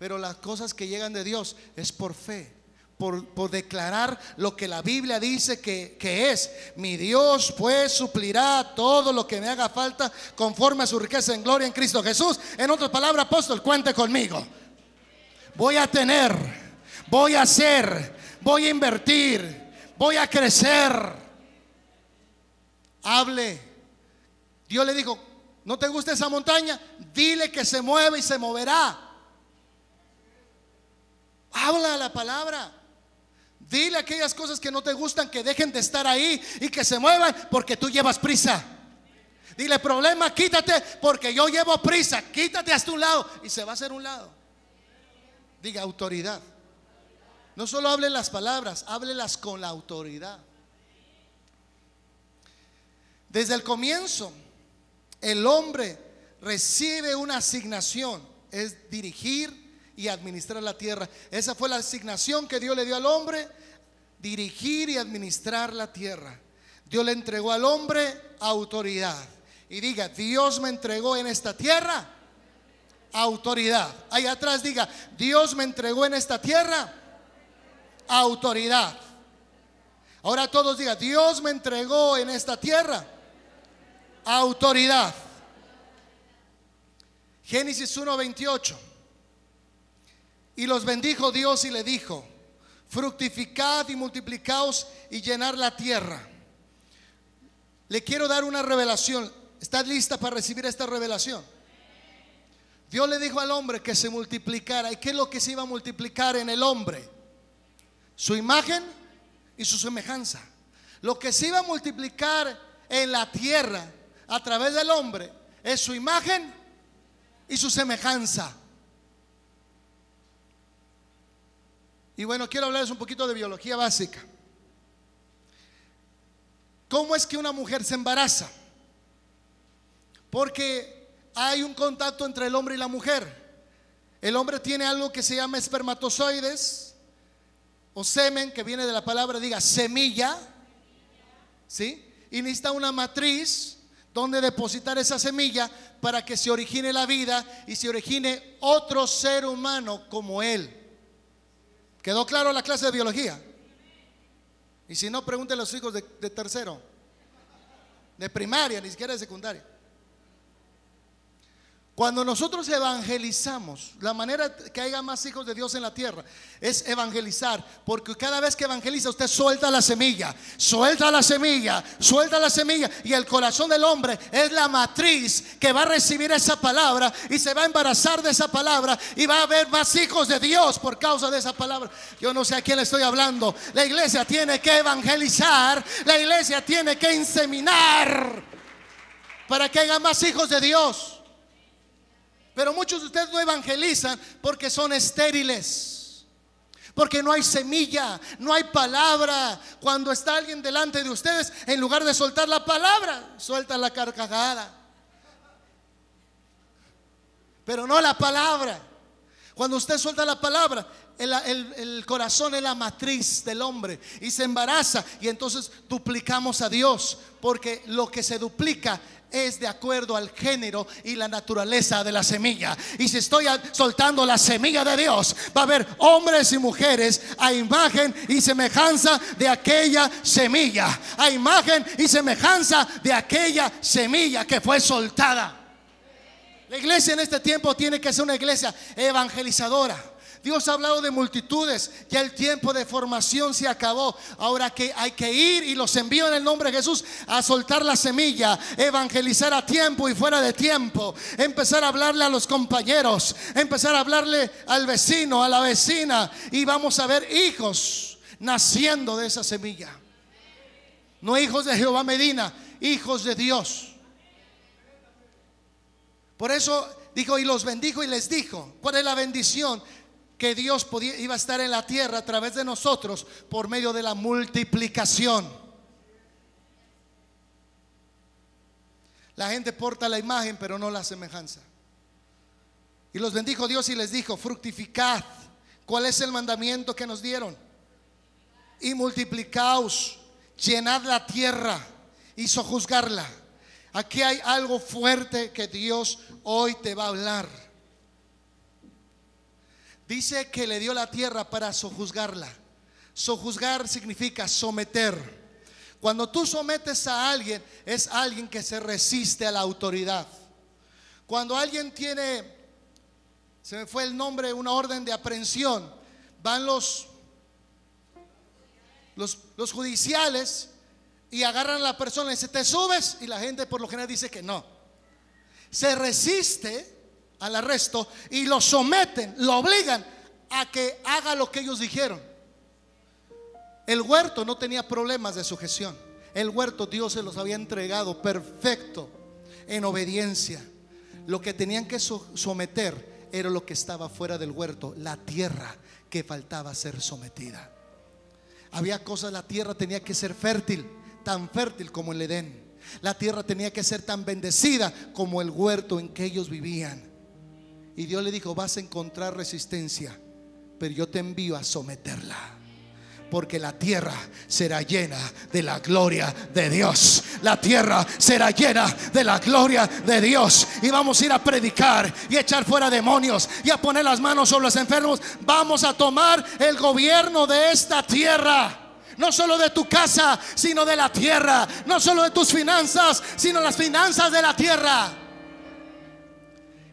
Pero las cosas que llegan de Dios es por fe. Por, declarar lo que la Biblia dice que, que, es. Mi Dios pues suplirá todo lo que me haga falta conforme a su riqueza en gloria en Cristo Jesús. En otras palabras, apóstol, cuente conmigo. Voy a tener, voy a hacer, voy a invertir, voy a crecer. hable. Dios le dijo, ¿no te gusta esa montaña? Dile que se mueve y se moverá. Habla la palabra. Dile aquellas cosas que no te gustan que dejen de estar ahí y que se muevan porque tú llevas prisa. Dile, problema, quítate porque yo llevo prisa. Quítate hasta un lado y se va a hacer un lado. Diga autoridad. No solo hable las palabras, háblelas con la autoridad. Desde el comienzo, el hombre recibe una asignación, es dirigir y administrar la tierra. Esa fue la asignación que Dios le dio al hombre, dirigir y administrar la tierra. Dios le entregó al hombre autoridad. Y diga, Dios me entregó en esta tierra autoridad. Ahí atrás diga, Dios me entregó en esta tierra autoridad. Ahora todos digan, Dios me entregó en esta tierra autoridad. Génesis 1:28. Y los bendijo Dios y le dijo, fructificad y multiplicaos y llenar la tierra. Le quiero dar una revelación. ¿Estás lista para recibir esta revelación? Dios le dijo al hombre que se multiplicara. ¿Y qué es lo que se iba a multiplicar en el hombre? Su imagen y su semejanza. Lo que se iba a multiplicar en la tierra a través del hombre es su imagen y su semejanza. Y bueno, quiero hablarles un poquito de biología básica. ¿Cómo es que una mujer se embaraza? Porque hay un contacto entre el hombre y la mujer. El hombre tiene algo que se llama espermatozoides o semen, que viene de la palabra, diga, semilla. ¿Sí? Y necesita una matriz donde depositar esa semilla para que se origine la vida y se origine otro ser humano como él. ¿Quedó claro la clase de biología? Y si no, pregunte a los hijos de, de tercero, de primaria, ni siquiera de secundaria. Cuando nosotros evangelizamos, la manera que haya más hijos de Dios en la tierra es evangelizar, porque cada vez que evangeliza usted suelta la semilla, suelta la semilla, suelta la semilla y el corazón del hombre es la matriz que va a recibir esa palabra y se va a embarazar de esa palabra y va a haber más hijos de Dios por causa de esa palabra. Yo no sé a quién le estoy hablando. La iglesia tiene que evangelizar, la iglesia tiene que inseminar para que haya más hijos de Dios. Pero muchos de ustedes no evangelizan porque son estériles. Porque no hay semilla, no hay palabra. Cuando está alguien delante de ustedes, en lugar de soltar la palabra, suelta la carcajada. Pero no la palabra. Cuando usted suelta la palabra, el, corazón es la matriz del hombre y se embaraza y entonces duplicamos a Dios porque lo que se duplica es de acuerdo al género y la naturaleza de la semilla. Y si estoy soltando la semilla de Dios, va a haber hombres y mujeres a imagen y semejanza de aquella semilla. A imagen y semejanza de aquella semilla que fue soltada. La iglesia en este tiempo tiene que ser una iglesia evangelizadora. Dios ha hablado de multitudes, ya el tiempo de formación se acabó. Ahora que hay que ir y los envío en el nombre de Jesús a soltar la semilla, evangelizar a tiempo y fuera de tiempo, empezar a hablarle a los compañeros, empezar a hablarle al vecino, a la vecina y vamos a ver hijos naciendo de esa semilla. No hijos de Jehová Medina, hijos de Dios. Por eso dijo y los bendijo y les dijo, ¿cuál es la bendición? Que Dios podía, iba a estar en la tierra a través de nosotros por medio de la multiplicación. La gente porta la imagen, pero no la semejanza. Y los bendijo Dios y les dijo, fructificad. ¿Cuál es el mandamiento que nos dieron? Y multiplicaos, llenad la tierra y sojuzgarla. Aquí hay algo fuerte que Dios hoy te va a hablar. Dice que le dio la tierra para sojuzgarla. Sojuzgar significa someter. Cuando tú sometes a alguien, es alguien que se resiste a la autoridad. Cuando alguien tiene, se me fue el nombre, una orden de aprehensión, van los, los, los judiciales y agarran a la persona y dice, ¿te subes? Y la gente por lo general dice que no. Se resiste al arresto y lo someten, lo obligan a que haga lo que ellos dijeron. El huerto no tenía problemas de sujeción. El huerto Dios se los había entregado perfecto en obediencia. Lo que tenían que someter era lo que estaba fuera del huerto, la tierra que faltaba ser sometida. Había cosas, la tierra tenía que ser fértil, tan fértil como el Edén. La tierra tenía que ser tan bendecida como el huerto en que ellos vivían. Y Dios le dijo, vas a encontrar resistencia, pero yo te envío a someterla porque la tierra será llena de la gloria de Dios. La tierra será llena de la gloria de Dios. Y vamos a ir a predicar y echar fuera demonios y a poner las manos sobre los enfermos. Vamos a tomar el gobierno de esta tierra. No solo de tu casa, sino de la tierra. No solo de tus finanzas, sino las finanzas de la tierra.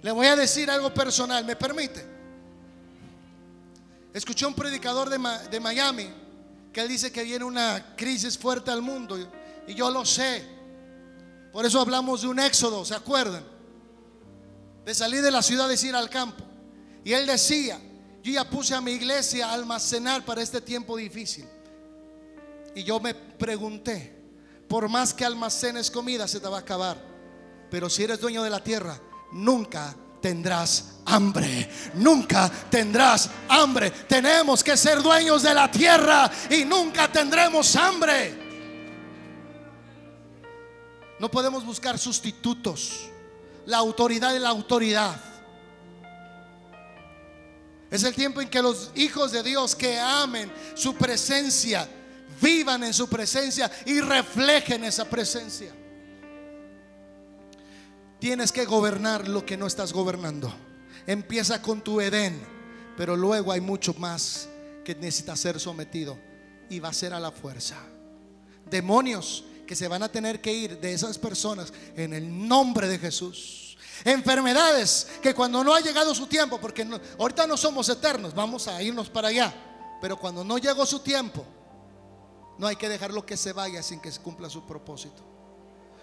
Le voy a decir algo personal, ¿me permite? Escuché un predicador de, de Miami que dice que viene una crisis fuerte al mundo. Y yo lo sé. Por eso hablamos de un éxodo, ¿se acuerdan? De salir de la ciudad y ir al campo. Y él decía, yo ya puse a mi iglesia a almacenar para este tiempo difícil. Y yo me pregunté, por más que almacenes comida, se te va a acabar. Pero si eres dueño de la tierra, nunca tendrás hambre. Nunca tendrás hambre. Tenemos que ser dueños de la tierra y nunca tendremos hambre. No podemos buscar sustitutos. La autoridad es la autoridad. Es el tiempo en que los hijos de Dios que amen su presencia, vivan en su presencia y reflejen esa presencia. Tienes que gobernar lo que no estás gobernando. Empieza con tu Edén, pero luego hay mucho más que necesita ser sometido y va a ser a la fuerza. Demonios que se van a tener que ir de esas personas en el nombre de Jesús. Enfermedades que cuando no ha llegado su tiempo, porque ahorita no somos eternos, vamos a irnos para allá, pero cuando no llegó su tiempo, no hay que dejarlo que se vaya sin que se cumpla su propósito.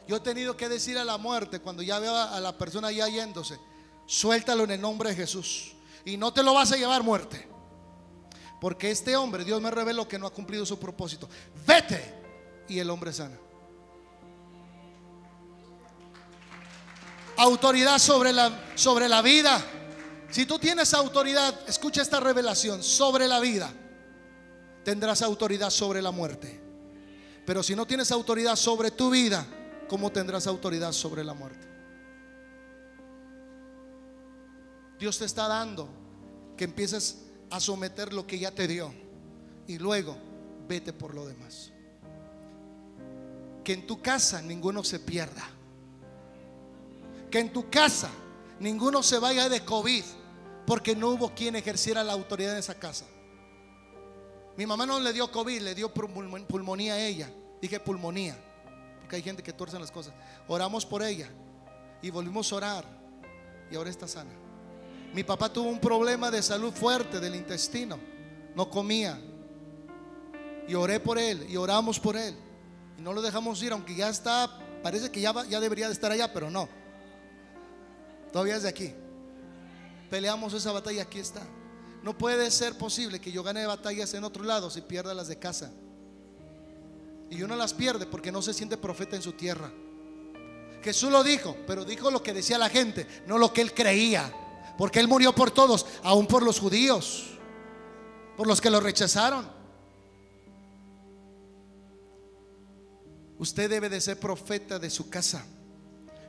Yo he tenido que decir a la muerte cuando ya veo a la persona ya yéndose, suéltalo en el nombre de Jesús. Y no te lo vas a llevar muerte. Porque este hombre, Dios me reveló que no ha cumplido su propósito. Vete. Y el hombre sana. Autoridad sobre la, sobre la vida. Si tú tienes autoridad, escucha esta revelación, sobre la vida, tendrás autoridad sobre la muerte. Pero si no tienes autoridad sobre tu vida, ¿cómo tendrás autoridad sobre la muerte? Dios te está dando que empieces a someter lo que ya te dio y luego vete por lo demás. Que en tu casa ninguno se pierda. Que en tu casa ninguno se vaya de COVID porque no hubo quien ejerciera la autoridad en esa casa. Mi mamá no le dio COVID, le dio pulmonía a ella. Dije pulmonía hay gente que tuerce las cosas. Oramos por ella y volvimos a orar y ahora está sana. Mi papá tuvo un problema de salud fuerte del intestino, no comía. Y oré por él y oramos por él. Y no lo dejamos ir, aunque ya está, parece que ya, ya debería de estar allá, pero no. Todavía es de aquí. Peleamos esa batalla, aquí está. No puede ser posible que yo gane batallas en otro lado si pierda las de casa. Y uno las pierde porque no se siente profeta en su tierra. Jesús lo dijo, pero dijo lo que decía la gente, no lo que él creía. Porque él murió por todos, aún por los judíos, por los que lo rechazaron. Usted debe de ser profeta de su casa,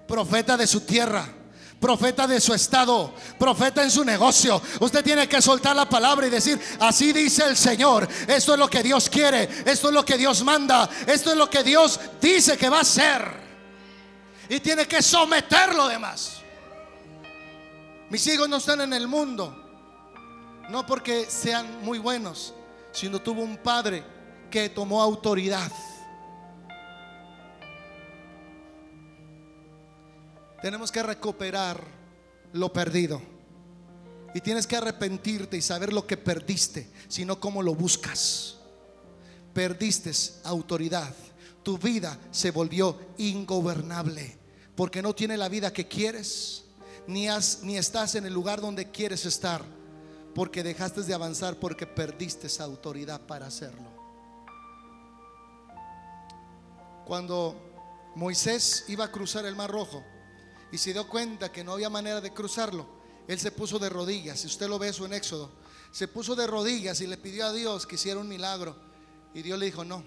profeta de su tierra profeta de su estado, profeta en su negocio. Usted tiene que soltar la palabra y decir, así dice el Señor, esto es lo que Dios quiere, esto es lo que Dios manda, esto es lo que Dios dice que va a ser. Y tiene que someter lo demás. Mis hijos no están en el mundo, no porque sean muy buenos, sino tuvo un padre que tomó autoridad. Tenemos que recuperar lo perdido. Y tienes que arrepentirte y saber lo que perdiste, sino cómo lo buscas. Perdiste autoridad tu vida se volvió ingobernable, porque no tiene la vida que quieres, ni, ni estás en el lugar donde quieres estar, porque dejaste de avanzar, porque perdiste esa autoridad para hacerlo. Cuando Moisés iba a cruzar el Mar Rojo y se dio cuenta que no había manera de cruzarlo, él se puso de rodillas. Si usted lo ve eso en Éxodo, se puso de rodillas y le pidió a Dios que hiciera un milagro. Y Dios le dijo, no,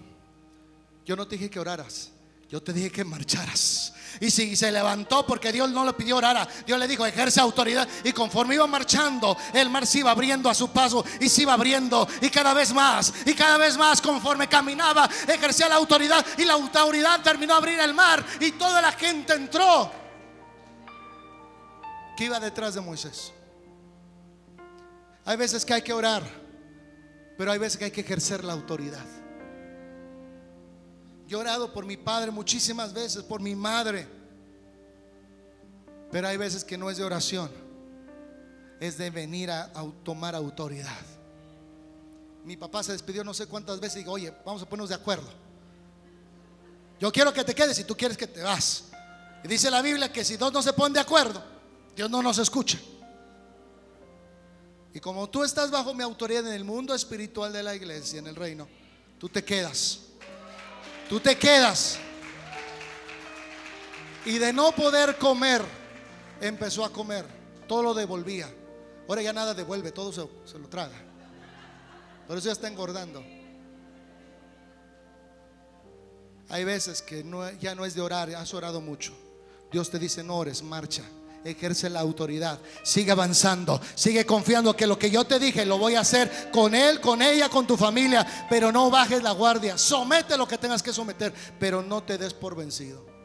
yo no te dije que oraras, yo te dije que marcharas. Y si se levantó porque Dios no le pidió orar, Dios le dijo, ejerce autoridad. Y conforme iba marchando, el mar se iba abriendo a su paso y se iba abriendo. Y cada vez más, y cada vez más, conforme caminaba, ejercía la autoridad. Y la autoridad terminó a abrir el mar. Y toda la gente entró. Que iba detrás de Moisés. Hay veces que hay que orar, pero hay veces que hay que ejercer la autoridad. Yo he orado por mi padre muchísimas veces, por mi madre. Pero hay veces que no es de oración, es de venir a, tomar autoridad. Mi papá se despidió no sé cuántas veces y digo, oye, vamos a ponernos de acuerdo. Yo quiero que te quedes y tú quieres que te vas. Y dice la Biblia que si dos no se ponen de acuerdo, Dios no nos escucha. Y como tú estás bajo mi autoridad en el mundo espiritual de la iglesia, en el reino, tú te quedas. Tú te quedas. Y de no poder comer, empezó a comer. Todo lo devolvía. Ahora ya nada devuelve, todo se, lo traga. Por eso ya está engordando. Hay veces que ya no es de orar, has orado mucho. Dios te dice, no ores, marcha ejerce la autoridad. Sigue avanzando, sigue confiando que lo que yo te dije lo voy a hacer con él, con ella, con tu familia, pero no bajes la guardia. Somete lo que tengas que someter, pero no te des por vencido.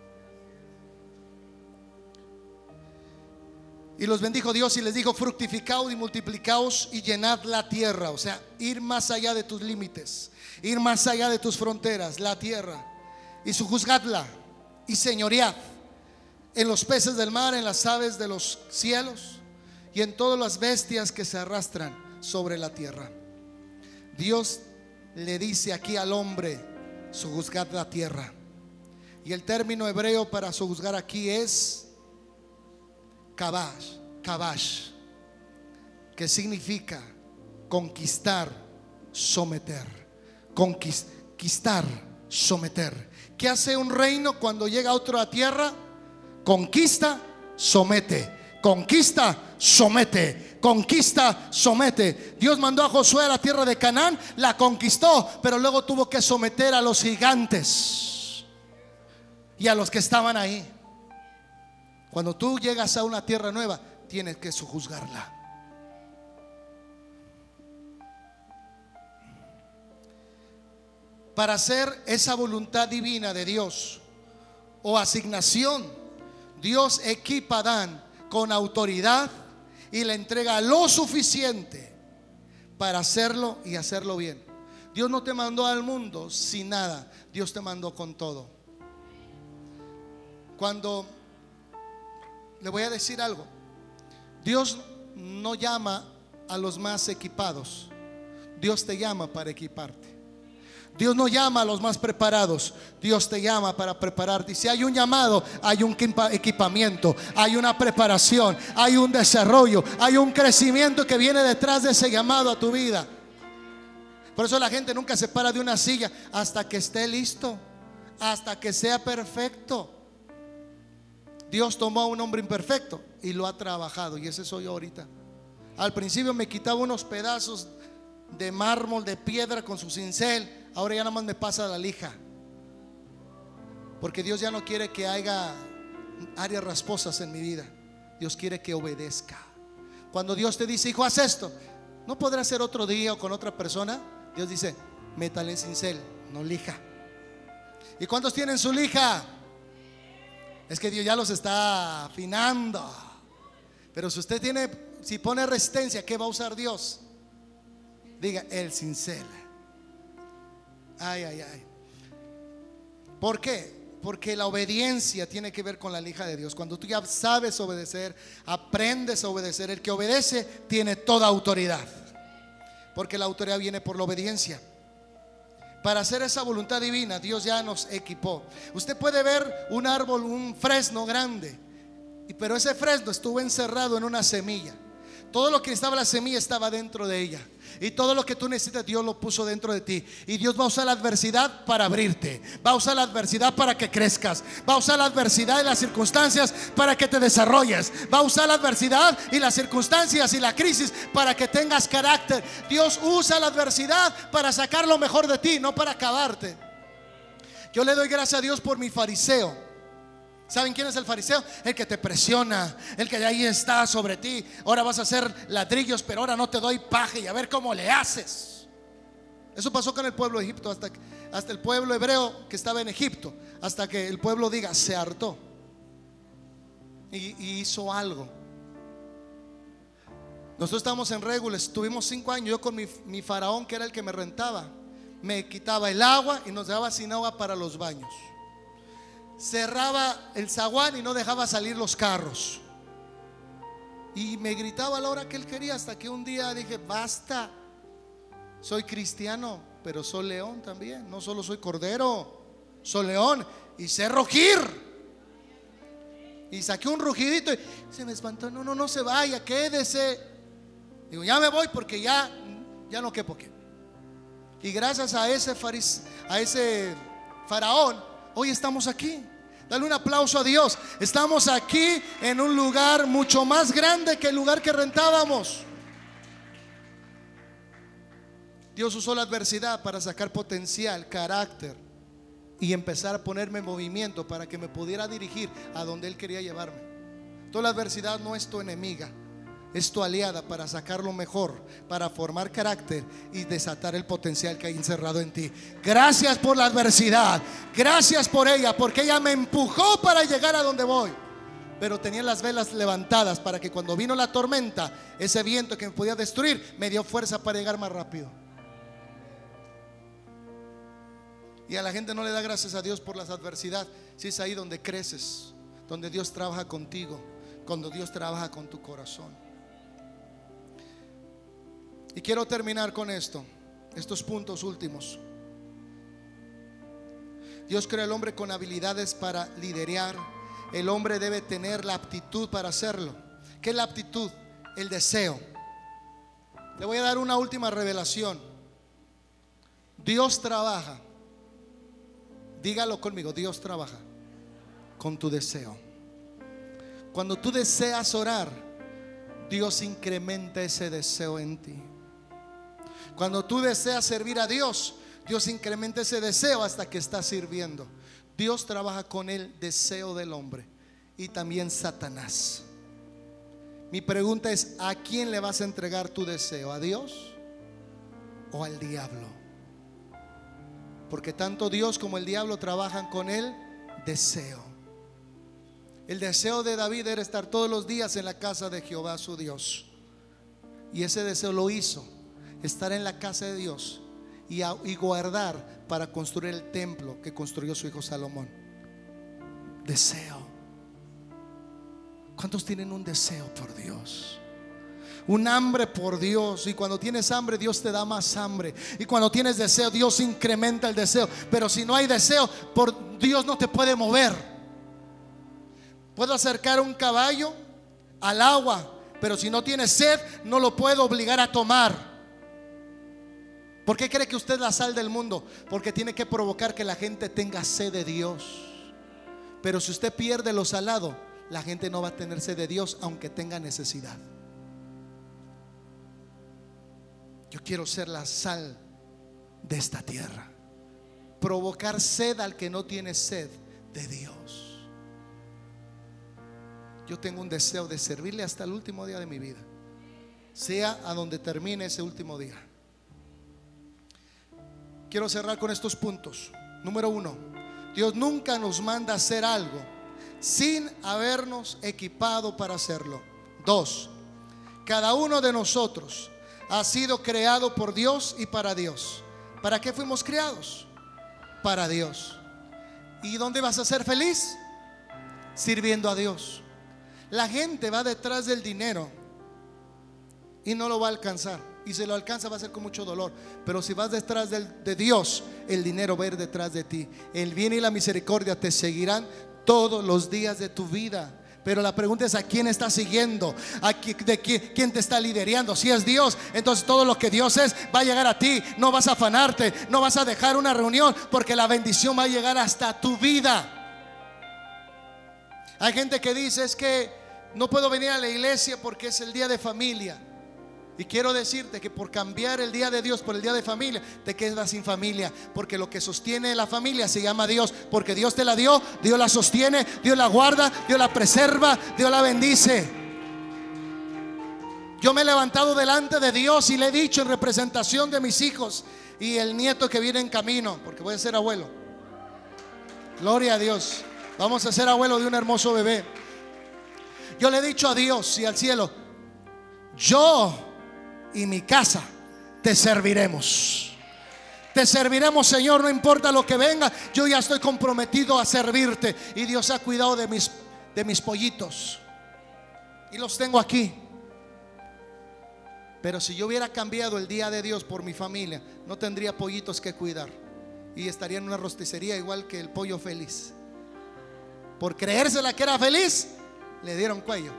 Y los bendijo Dios y les dijo, fructificaos y multiplicaos y llenad la tierra. O sea, ir más allá de tus límites, ir más allá de tus fronteras, la tierra. Y sujuzgadla y señoread en los peces del mar, en las aves de los cielos y en todas las bestias que se arrastran sobre la tierra. Dios le dice aquí al hombre, sojuzgad la tierra. Y el término hebreo para sojuzgar aquí es kabash, kabash, que significa conquistar, someter. Conquistar, someter. ¿Qué hace un reino cuando llega a otra tierra? Conquista, somete. Conquista, somete. Conquista, somete. Dios mandó a Josué a la tierra de Canaán, la conquistó, pero luego tuvo que someter a los gigantes y a los que estaban ahí. Cuando tú llegas a una tierra nueva, tienes que sujuzgarla. Para hacer esa voluntad divina de Dios o asignación Dios equipa a Adán con autoridad y le entrega lo suficiente para hacerlo y hacerlo bien. Dios no te mandó al mundo sin nada, Dios te mandó con todo. Cuando le voy a decir algo, Dios no llama a los más equipados, Dios te llama para equiparte. Dios no llama a los más preparados, Dios te llama para prepararte. Y si hay un llamado, hay un equipamiento, hay una preparación, hay un desarrollo, hay un crecimiento que viene detrás de ese llamado a tu vida. Por eso la gente nunca se para de una silla hasta que esté listo, hasta que sea perfecto. Dios tomó a un hombre imperfecto y lo ha trabajado, y ese soy ahorita. Al principio me quitaba unos pedazos de mármol, de piedra con su cincel Ahora ya nada más me pasa la lija. Porque Dios ya no quiere que haya áreas rasposas en mi vida. Dios quiere que obedezca. Cuando Dios te dice, hijo, haz esto, no podrá ser otro día o con otra persona. Dios dice, métale cincel, no lija. ¿Y cuántos tienen su lija? Es que Dios ya los está afinando. Pero si usted tiene, si pone resistencia, ¿qué va a usar Dios? Diga, el cincel. Ay, ay, ay. ¿Por qué? Porque la obediencia tiene que ver con la lija de Dios. Cuando tú ya sabes obedecer, aprendes a obedecer. El que obedece tiene toda autoridad. Porque la autoridad viene por la obediencia. Para hacer esa voluntad divina, Dios ya nos equipó. Usted puede ver un árbol, un fresno grande, pero ese fresno estuvo encerrado en una semilla. Todo lo que estaba la semilla estaba dentro de ella. Y todo lo que tú necesitas, Dios lo puso dentro de ti. Y Dios va a usar la adversidad para abrirte. Va a usar la adversidad para que crezcas. Va a usar la adversidad y las circunstancias para que te desarrolles. Va a usar la adversidad y las circunstancias y la crisis para que tengas carácter. Dios usa la adversidad para sacar lo mejor de ti, no para acabarte. Yo le doy gracias a Dios por mi fariseo. ¿Saben quién es el fariseo? El que te presiona, el que de ahí está sobre ti. Ahora vas a hacer ladrillos, pero ahora no te doy paje y a ver cómo le haces. Eso pasó con el pueblo de Egipto, hasta, hasta el pueblo hebreo que estaba en Egipto, hasta que el pueblo diga, se hartó y, hizo algo. Nosotros estábamos en Régules, tuvimos cinco años, yo con mi, mi faraón, que era el que me rentaba, me quitaba el agua y nos daba sin agua para los baños cerraba el zaguán y no dejaba salir los carros. Y me gritaba a la hora que él quería hasta que un día dije, basta, soy cristiano, pero soy león también, no solo soy cordero, soy león y sé rugir. Y saqué un rugidito y se me espantó, no, no, no se vaya, quédese. Digo, ya me voy porque ya, ya no quepo que. Y gracias a ese, faris, a ese faraón, hoy estamos aquí. Dale un aplauso a Dios. Estamos aquí en un lugar mucho más grande que el lugar que rentábamos. Dios usó la adversidad para sacar potencial, carácter y empezar a ponerme en movimiento para que me pudiera dirigir a donde Él quería llevarme. Toda la adversidad no es tu enemiga es tu aliada para sacar lo mejor, para formar carácter y desatar el potencial que hay encerrado en ti. Gracias por la adversidad, gracias por ella, porque ella me empujó para llegar a donde voy. Pero tenía las velas levantadas para que cuando vino la tormenta, ese viento que me podía destruir, me dio fuerza para llegar más rápido. Y a la gente no le da gracias a Dios por las adversidades, si es ahí donde creces, donde Dios trabaja contigo, cuando Dios trabaja con tu corazón. Y quiero terminar con esto, estos puntos últimos. Dios crea al hombre con habilidades para liderar. El hombre debe tener la aptitud para hacerlo. ¿Qué es la aptitud? El deseo. Le voy a dar una última revelación. Dios trabaja. Dígalo conmigo, Dios trabaja con tu deseo. Cuando tú deseas orar, Dios incrementa ese deseo en ti. Cuando tú deseas servir a Dios, Dios incrementa ese deseo hasta que estás sirviendo. Dios trabaja con el deseo del hombre y también Satanás. Mi pregunta es, ¿a quién le vas a entregar tu deseo? ¿A Dios o al diablo? Porque tanto Dios como el diablo trabajan con el deseo. El deseo de David era estar todos los días en la casa de Jehová su Dios. Y ese deseo lo hizo estar en la casa de Dios y, guardar para construir el templo que construyó su hijo Salomón. Deseo. ¿Cuántos tienen un deseo por Dios? Un hambre por Dios. Y cuando tienes hambre, Dios te da más hambre. Y cuando tienes deseo, Dios incrementa el deseo. Pero si no hay deseo, por Dios no te puede mover. Puedo acercar un caballo al agua, pero si no tiene sed, no lo puedo obligar a tomar. ¿Por qué cree que usted es la sal del mundo? Porque tiene que provocar que la gente tenga sed de Dios. Pero si usted pierde lo salado, la gente no va a tener sed de Dios aunque tenga necesidad. Yo quiero ser la sal de esta tierra. Provocar sed al que no tiene sed de Dios. Yo tengo un deseo de servirle hasta el último día de mi vida. Sea a donde termine ese último día. Quiero cerrar con estos puntos. Número uno, Dios nunca nos manda a hacer algo sin habernos equipado para hacerlo. Dos, cada uno de nosotros ha sido creado por Dios y para Dios. ¿Para qué fuimos creados? Para Dios. ¿Y dónde vas a ser feliz? Sirviendo a Dios. La gente va detrás del dinero y no lo va a alcanzar. Y si lo alcanza va a ser con mucho dolor. Pero si vas detrás de Dios, el dinero va a ir detrás de ti. El bien y la misericordia te seguirán todos los días de tu vida. Pero la pregunta es a quién estás siguiendo, a quién, de quién, te está liderando. Si es Dios, entonces todo lo que Dios es va a llegar a ti. No vas a afanarte, no vas a dejar una reunión, porque la bendición va a llegar hasta tu vida. Hay gente que dice es que no puedo venir a la iglesia porque es el día de familia. Y quiero decirte que por cambiar el día de Dios por el día de familia, te quedas sin familia. Porque lo que sostiene la familia se llama Dios. Porque Dios te la dio, Dios la sostiene, Dios la guarda, Dios la preserva, Dios la bendice. Yo me he levantado delante de Dios y le he dicho en representación de mis hijos y el nieto que viene en camino, porque voy a ser abuelo. Gloria a Dios. Vamos a ser abuelo de un hermoso bebé. Yo le he dicho a Dios y al cielo, yo y mi casa te serviremos. Te serviremos, Señor, no importa lo que venga. Yo ya estoy comprometido a servirte. Y Dios ha cuidado de mis, de mis pollitos. Y los tengo aquí. Pero si yo hubiera cambiado el día de Dios por mi familia, no tendría pollitos que cuidar. Y estaría en una rosticería igual que el pollo feliz. Por creérsela que era feliz, le dieron cuello.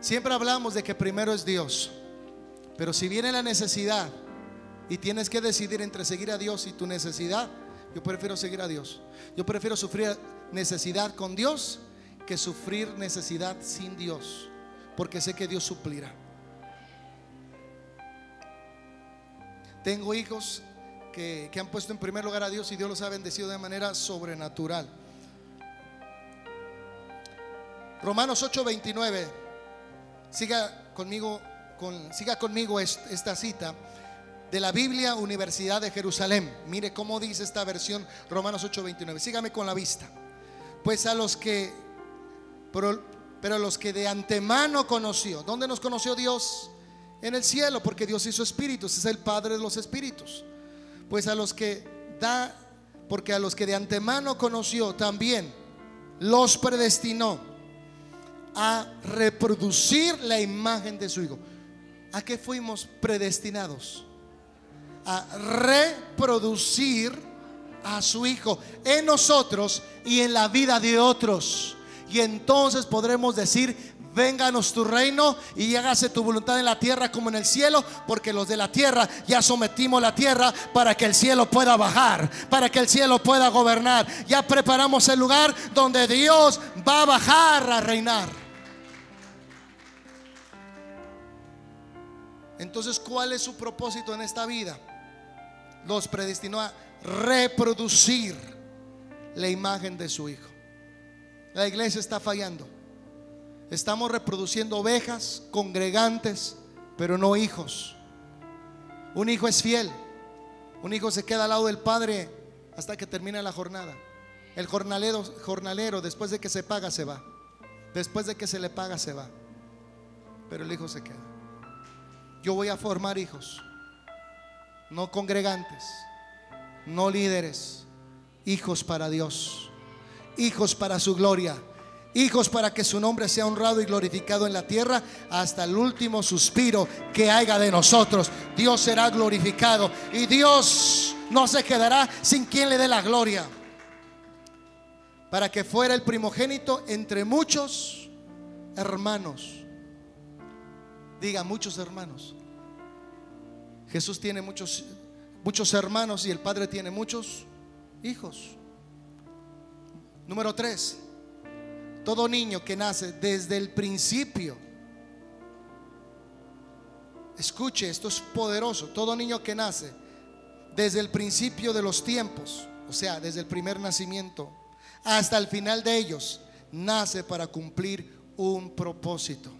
Siempre hablamos de que primero es Dios. Pero si viene la necesidad y tienes que decidir entre seguir a Dios y tu necesidad, yo prefiero seguir a Dios. Yo prefiero sufrir necesidad con Dios que sufrir necesidad sin Dios. Porque sé que Dios suplirá. Tengo hijos que, han puesto en primer lugar a Dios y Dios los ha bendecido de manera sobrenatural. Romanos 8:29 Siga conmigo, con, siga conmigo esta cita de la Biblia Universidad de Jerusalén. Mire cómo dice esta versión Romanos 8:29. Sígame con la vista. Pues a los que, pero, pero los que de antemano conoció, ¿dónde nos conoció Dios? En el cielo, porque Dios hizo espíritus, es el Padre de los espíritus. Pues a los que da, porque a los que de antemano conoció también los predestinó a reproducir la imagen de su Hijo. ¿A qué fuimos predestinados? A reproducir a su Hijo en nosotros y en la vida de otros. Y entonces podremos decir, vénganos tu reino y hágase tu voluntad en la tierra como en el cielo, porque los de la tierra ya sometimos la tierra para que el cielo pueda bajar, para que el cielo pueda gobernar. Ya preparamos el lugar donde Dios va a bajar a reinar. Entonces, ¿cuál es su propósito en esta vida? Los predestinó a reproducir la imagen de su Hijo. La iglesia está fallando. Estamos reproduciendo ovejas, congregantes, pero no hijos. Un hijo es fiel. Un hijo se queda al lado del padre hasta que termina la jornada. El jornalero, jornalero después de que se paga se va. Después de que se le paga se va. Pero el hijo se queda. Yo voy a formar hijos, no congregantes, no líderes, hijos para Dios, hijos para su gloria, hijos para que su nombre sea honrado y glorificado en la tierra hasta el último suspiro que haya de nosotros. Dios será glorificado y Dios no se quedará sin quien le dé la gloria. Para que fuera el primogénito entre muchos hermanos. Diga muchos hermanos. Jesús tiene muchos, muchos hermanos y el Padre tiene muchos hijos. Número tres, todo niño que nace desde el principio, escuche, esto es poderoso, todo niño que nace desde el principio de los tiempos, o sea, desde el primer nacimiento hasta el final de ellos, nace para cumplir un propósito.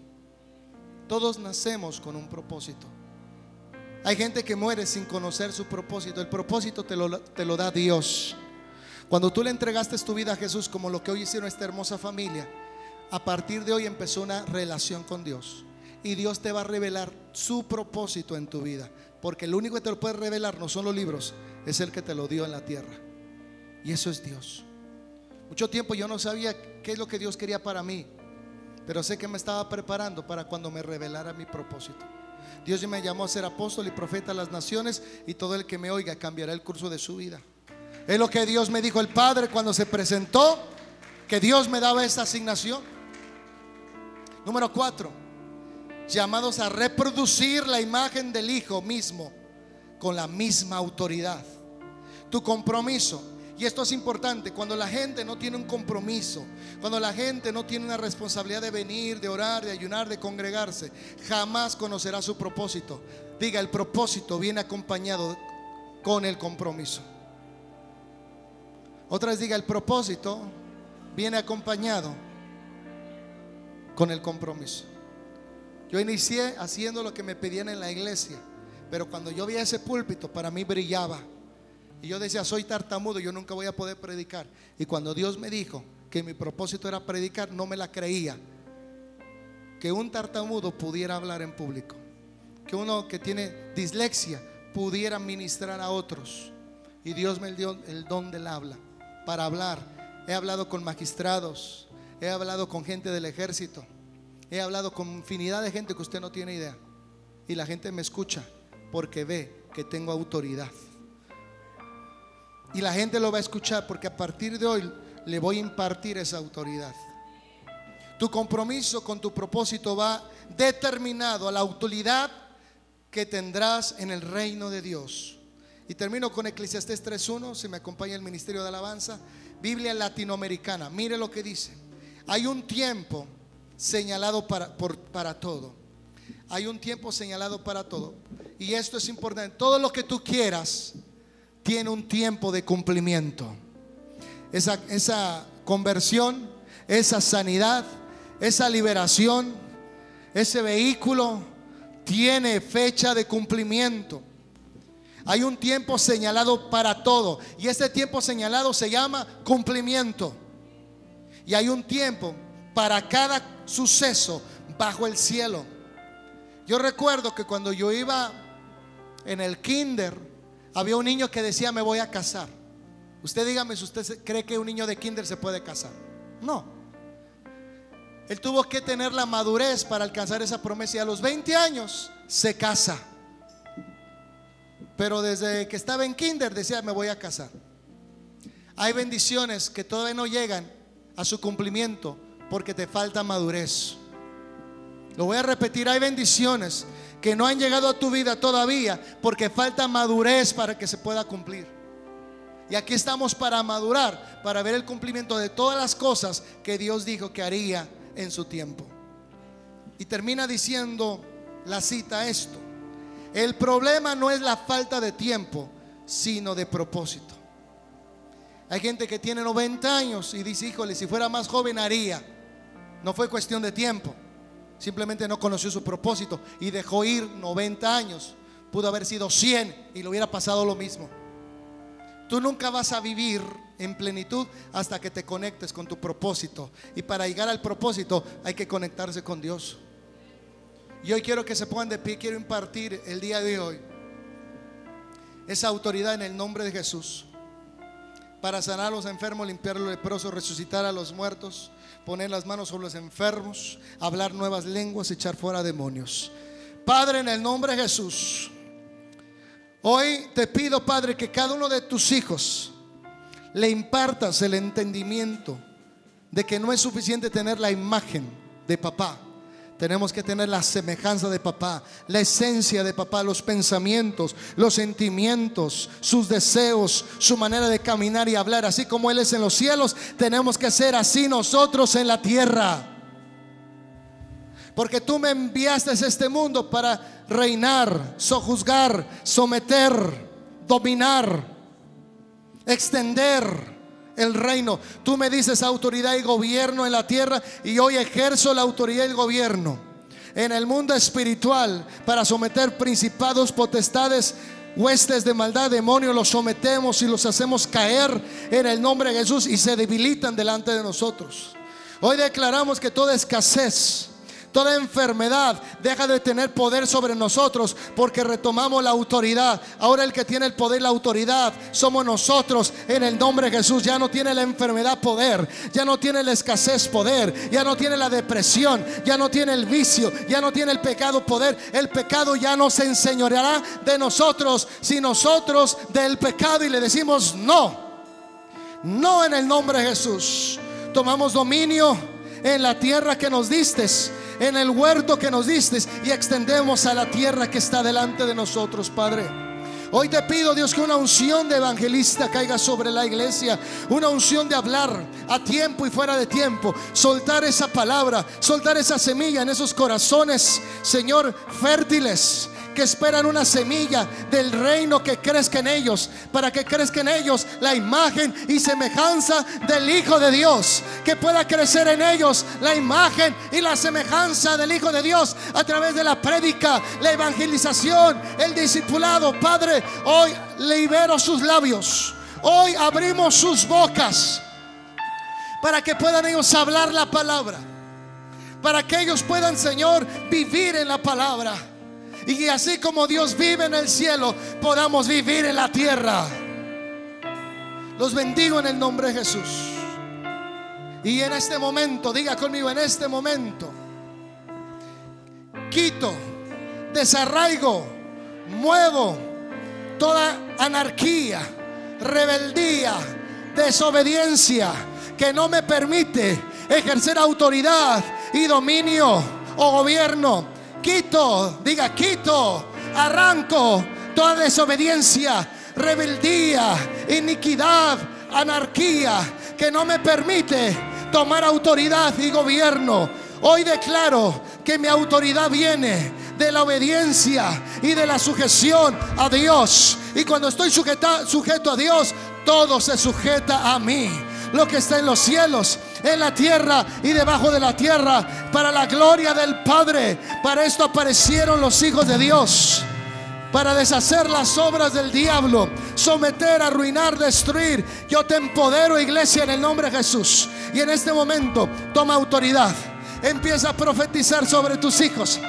Todos nacemos con un propósito. Hay gente que muere sin conocer su propósito. El propósito te lo, te lo da Dios. Cuando tú le entregaste tu vida a Jesús, como lo que hoy hicieron esta hermosa familia, a partir de hoy empezó una relación con Dios. Y Dios te va a revelar su propósito en tu vida. Porque el único que te lo puede revelar no son los libros, es el que te lo dio en la tierra. Y eso es Dios. Mucho tiempo yo no sabía qué es lo que Dios quería para mí. Pero sé que me estaba preparando para cuando me revelara mi propósito. Dios me llamó a ser apóstol y profeta a las naciones y todo el que me oiga cambiará el curso de su vida. Es lo que Dios me dijo el Padre cuando se presentó, que Dios me daba esta asignación. Número cuatro, llamados a reproducir la imagen del Hijo mismo con la misma autoridad. Tu compromiso. Y esto es importante, cuando la gente no tiene un compromiso, cuando la gente no tiene una responsabilidad de venir, de orar, de ayunar, de congregarse, jamás conocerá su propósito. Diga, el propósito viene acompañado con el compromiso. Otra vez diga, el propósito viene acompañado con el compromiso. Yo inicié haciendo lo que me pedían en la iglesia, pero cuando yo vi ese púlpito, para mí brillaba. Y yo decía, soy tartamudo, yo nunca voy a poder predicar. Y cuando Dios me dijo que mi propósito era predicar, no me la creía. Que un tartamudo pudiera hablar en público. Que uno que tiene dislexia pudiera ministrar a otros. Y Dios me dio el don del habla para hablar. He hablado con magistrados, he hablado con gente del ejército, he hablado con infinidad de gente que usted no tiene idea. Y la gente me escucha porque ve que tengo autoridad. Y la gente lo va a escuchar porque a partir de hoy le voy a impartir esa autoridad. Tu compromiso con tu propósito va determinado a la autoridad que tendrás en el reino de Dios. Y termino con Eclesiastés 3.1, si me acompaña el Ministerio de Alabanza, Biblia latinoamericana. Mire lo que dice. Hay un tiempo señalado para, para todo. Hay un tiempo señalado para todo. Y esto es importante. Todo lo que tú quieras tiene un tiempo de cumplimiento. Esa, conversión, esa sanidad, esa liberación, ese vehículo tiene fecha de cumplimiento. Hay un tiempo señalado para todo. Y ese tiempo señalado se llama cumplimiento. Y hay un tiempo para cada suceso bajo el cielo. Yo recuerdo que cuando yo iba en el kinder, había un niño que decía, me voy a casar. Usted dígame si usted cree que un niño de kinder se puede casar. No. Él tuvo que tener la madurez para alcanzar esa promesa y a los 20 años se casa. Pero desde que estaba en kinder decía, me voy a casar. Hay bendiciones que todavía no llegan a su cumplimiento porque te falta madurez. Lo voy a repetir, hay bendiciones que no han llegado a tu vida todavía porque falta madurez para que se pueda cumplir. Y aquí estamos para madurar, para ver el cumplimiento de todas las cosas que Dios dijo que haría en su tiempo. Y termina diciendo la cita esto. El problema no es la falta de tiempo, sino de propósito. Hay gente que tiene 90 años y dice, híjole, si fuera más joven haría. No fue cuestión de tiempo. Simplemente no conoció su propósito y dejó ir 90 años. Pudo haber sido 100 y le hubiera pasado lo mismo. Tú nunca vas a vivir en plenitud hasta que te conectes con tu propósito. Y para llegar al propósito hay que conectarse con Dios. Y hoy quiero que se pongan de pie, quiero impartir el día de hoy esa autoridad en el nombre de Jesús para sanar a los enfermos, limpiar los leprosos, resucitar a los muertos, poner las manos sobre los enfermos, hablar nuevas lenguas, echar fuera demonios. Padre, en el nombre de Jesús, hoy te pido, Padre, que cada uno de tus hijos le impartas el entendimiento de que no es suficiente tener la imagen de papá tenemos que tener la semejanza de papá, la esencia de papá, los pensamientos, los sentimientos, sus deseos, su manera de caminar y hablar. Así como Él es en los cielos, tenemos que ser así nosotros en la tierra. Porque tú me enviaste a este mundo para reinar, sojuzgar, someter, dominar, extender el reino. Tú me dices autoridad y gobierno en la tierra y hoy ejerzo la autoridad y el gobierno en el mundo espiritual para someter principados, potestades, huestes de maldad, demonios, los sometemos y los hacemos caer en el nombre de Jesús y se debilitan delante de nosotros. Hoy declaramos que toda escasez, Toda enfermedad deja de tener poder sobre nosotros porque retomamos la autoridad. Ahora el que tiene el poder y la autoridad somos nosotros en el nombre de Jesús. Ya no tiene la enfermedad poder, ya no tiene la escasez poder, ya no tiene la depresión, ya no tiene el vicio, ya no tiene el pecado poder. El pecado ya no se enseñoreará de nosotros si nosotros del pecado y le decimos no. No en el nombre de Jesús. Tomamos dominio en la tierra que nos diste, en el huerto que nos diste y extendemos a la tierra que está delante de nosotros, Padre. Hoy te pido, Dios, que una unción de evangelista caiga sobre la iglesia. Una unción de hablar a tiempo y fuera de tiempo. Soltar esa palabra, soltar esa semilla en esos corazones, Señor, fértiles que esperan una semilla del reino que crezca en ellos, para que crezca en ellos la imagen y semejanza del Hijo de Dios, que pueda crecer en ellos la imagen y la semejanza del Hijo de Dios a través de la prédica, la evangelización, el discipulado. Padre, hoy libero sus labios, hoy abrimos sus bocas para que puedan ellos hablar la palabra, para que ellos puedan, Señor, vivir en la palabra y así como Dios vive en el cielo, podamos vivir en la tierra. Los bendigo en el nombre de Jesús. Y en este momento, diga conmigo, en este momento, quito, desarraigo, muevo toda anarquía, rebeldía, desobediencia que no me permite ejercer autoridad y dominio o gobierno quito, diga quito, arranco toda desobediencia, rebeldía, iniquidad, anarquía que no me permite tomar autoridad y gobierno. Hoy declaro que mi autoridad viene de la obediencia y de la sujeción a Dios. Y cuando estoy sujeto a Dios, todo se sujeta a mí lo que está en los cielos, en la tierra y debajo de la tierra, para la gloria del Padre. Para esto aparecieron los hijos de Dios para deshacer las obras del diablo, someter, arruinar, destruir. Yo te empodero, iglesia, en el nombre de Jesús. Y en este momento toma autoridad. Empieza a profetizar sobre tus hijos.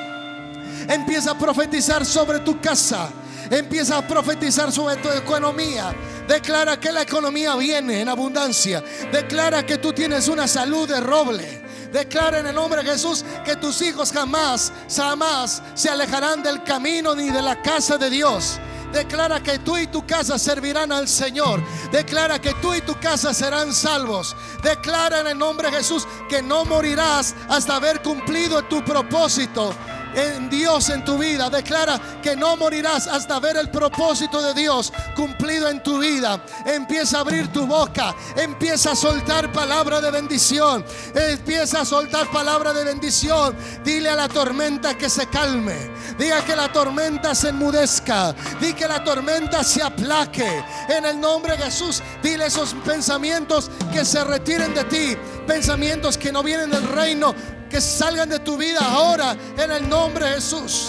Empieza a profetizar sobre tu casa. Empieza a profetizar sobre tu economía. Declara que la economía viene en abundancia. Declara que tú tienes una salud de roble. Declara en el nombre de Jesús que tus hijos jamás, jamás se alejarán del camino ni de la casa de Dios. Declara que tú y tu casa servirán al Señor. Declara que tú y tu casa serán salvos. Declara en el nombre de Jesús que no morirás hasta haber cumplido tu propósito en Dios en tu vida. Declara que no morirás hasta ver el propósito de Dios cumplido en tu vida. Empieza a abrir tu boca. Empieza a soltar palabra de bendición. Empieza a soltar palabra de bendición. Dile a la tormenta que se calme. Diga que la tormenta se enmudezca. Diga que la tormenta se aplaque. En el nombre de Jesús, dile esos pensamientos que se retiren de ti. Pensamientos que no vienen del reino que salgan de tu vida ahora en el nombre de Jesús.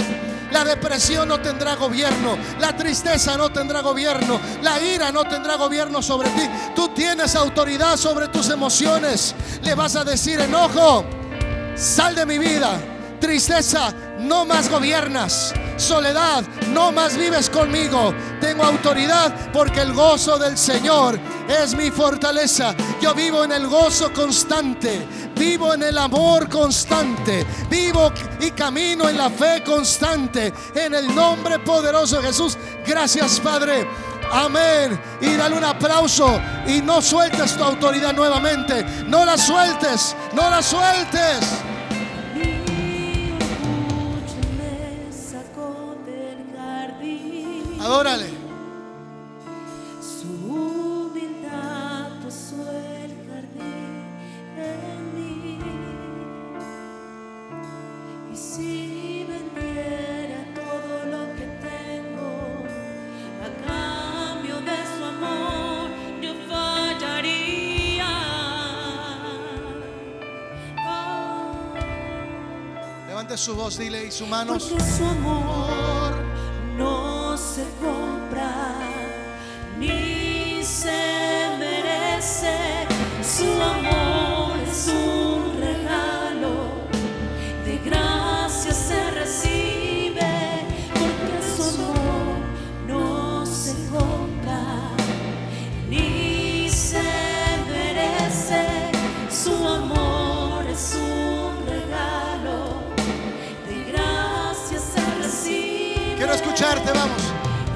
La depresión no tendrá gobierno, la tristeza no tendrá gobierno, la ira no tendrá gobierno sobre ti. Tú tienes autoridad sobre tus emociones. Le vas a decir enojo, sal de mi vida. Tristeza, no más gobiernas. Soledad, no más vives conmigo. Tengo autoridad porque el gozo del Señor es mi fortaleza. Yo vivo en el gozo constante, vivo en el amor constante, vivo y camino en la fe constante. En el nombre poderoso de Jesús. Gracias, Padre. Amén. Y dale un aplauso y no sueltes tu autoridad nuevamente. No la sueltes, no la sueltes. Adórale. Su humildad puso el jardín en mí. Y si vendiera todo lo que tengo a cambio de su amor, yo fallaría. Oh, Levante su voz, dile y sus manos. porque su amor vamos.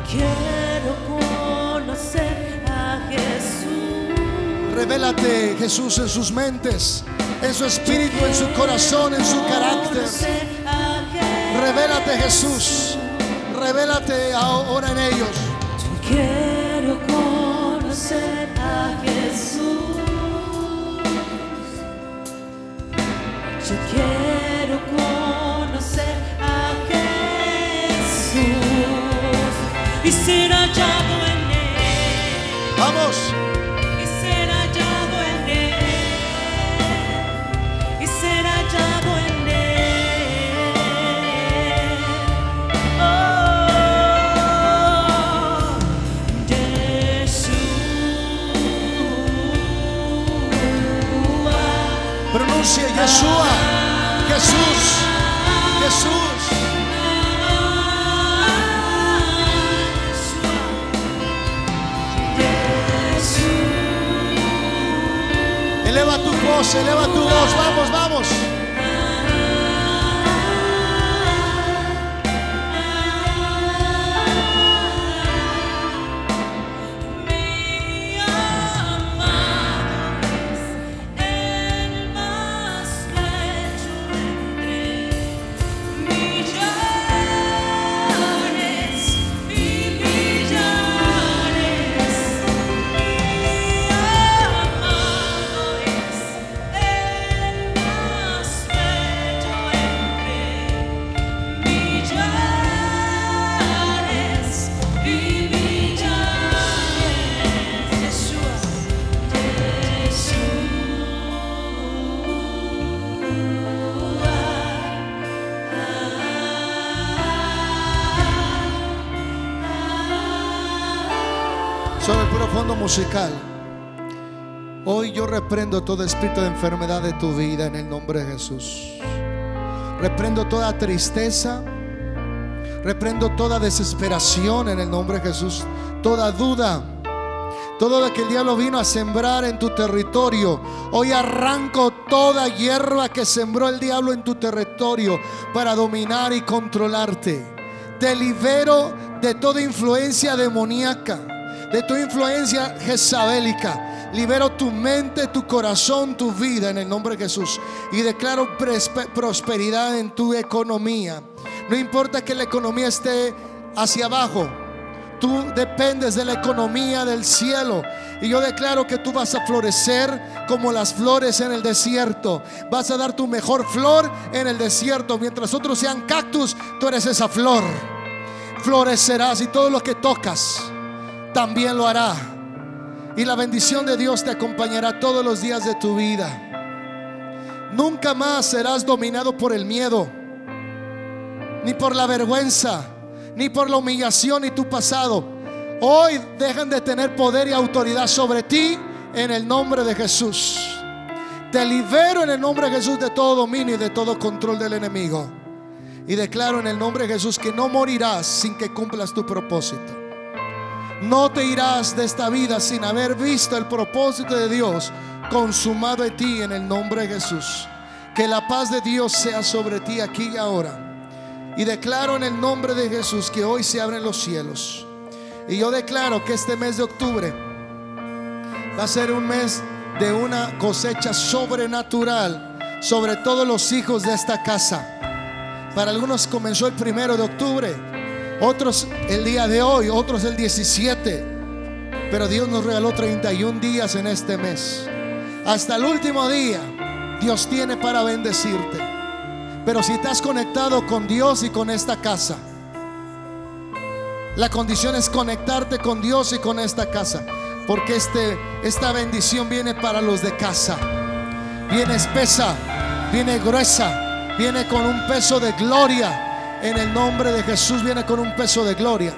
Quiero conocer a Jesús. Revélate, Jesús, en sus mentes, en su espíritu, en su corazón, en su carácter. Revélate, Jesús. Revélate ahora en ellos. Y ser hallado en él. Vamos. Voz, eleva tu voz. Vamos, vamos. Hoy yo reprendo todo espíritu de enfermedad de tu vida en el nombre de Jesús. Reprendo toda tristeza. Reprendo toda desesperación en el nombre de Jesús. Toda duda. Todo lo que el diablo vino a sembrar en tu territorio. Hoy arranco toda hierba que sembró el diablo en tu territorio para dominar y controlarte. Te libero de toda influencia demoníaca, de toda influencia jezabélica. Libero tu mente, tu corazón, tu vida en el nombre de Jesús. Y declaro prosperidad en tu economía. No importa que la economía esté hacia abajo. Tú dependes de la economía del cielo. Y yo declaro que tú vas a florecer como las flores en el desierto. Vas a dar tu mejor flor en el desierto. Mientras otros sean cactus, tú eres esa flor. Florecerás y todo lo que tocas también lo hará. Y la bendición de Dios te acompañará todos los días de tu vida. Nunca más serás dominado por el miedo, ni por la vergüenza, ni por la humillación y tu pasado. Hoy dejan de tener poder y autoridad sobre ti en el nombre de Jesús. Te libero en el nombre de Jesús de todo dominio y de todo control del enemigo. Y declaro en el nombre de Jesús que no morirás sin que cumplas tu propósito. No te irás de esta vida sin haber visto el propósito de Dios consumado en ti en el nombre de Jesús. Que la paz de Dios sea sobre ti aquí y ahora. Y declaro en el nombre de Jesús que hoy se abren los cielos. Y yo declaro que este mes de octubre va a ser un mes de una cosecha sobrenatural sobre todos los hijos de esta casa. Para algunos comenzó el primero de octubre, otros el día de hoy, otros el 17. Pero Dios nos regaló 31 días en este mes. Hasta el último día, Dios tiene para bendecirte. Pero si estás conectado con Dios y con esta casa, la condición es conectarte con Dios y con esta casa. Porque este, esta bendición viene para los de casa. Viene espesa, viene gruesa, viene con un peso de gloria. En el nombre de Jesús viene con un peso de gloria.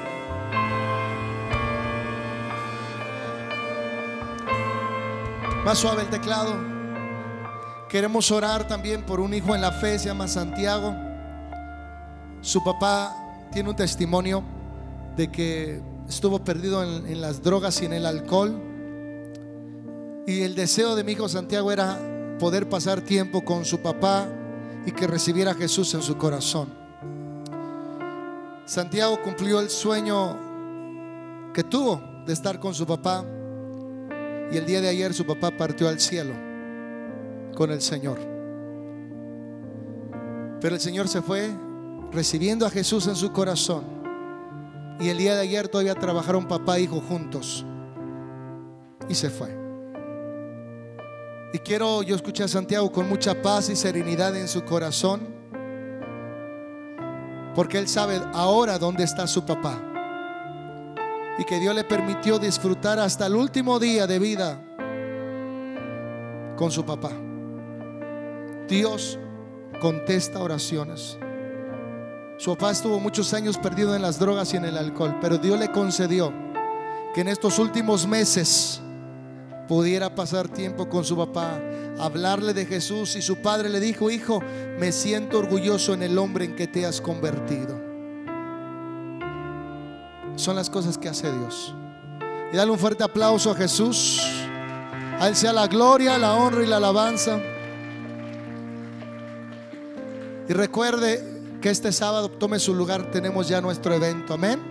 Más suave el teclado. Queremos orar también por un hijo en la fe, se llama Santiago. Su papá tiene un testimonio de que estuvo perdido en, las drogas y en el alcohol. Y el deseo de mi hijo Santiago era poder pasar tiempo con su papá y que recibiera a Jesús en su corazón. Santiago cumplió el sueño que tuvo de estar con su papá y el día de ayer su papá partió al cielo con el Señor. Pero el Señor se fue recibiendo a Jesús en su corazón y el día de ayer todavía trabajaron papá e hijo juntos y se fue. Y quiero yo escuchar a Santiago con mucha paz y serenidad en su corazón, porque él sabe ahora dónde está su papá. Y que Dios le permitió disfrutar hasta el último día de vida con su papá. Dios contesta oraciones. Su papá estuvo muchos años perdido en las drogas y en el alcohol, pero Dios le concedió que en estos últimos meses pudiera pasar tiempo con su papá, hablarle de Jesús y su padre le dijo, hijo, me siento orgulloso en el hombre en que te has convertido. Son las cosas que hace Dios. Y dale un fuerte aplauso a Jesús. A Él sea la gloria, la honra y la alabanza. Y recuerde que este sábado tome su lugar, tenemos ya nuestro evento. Amén.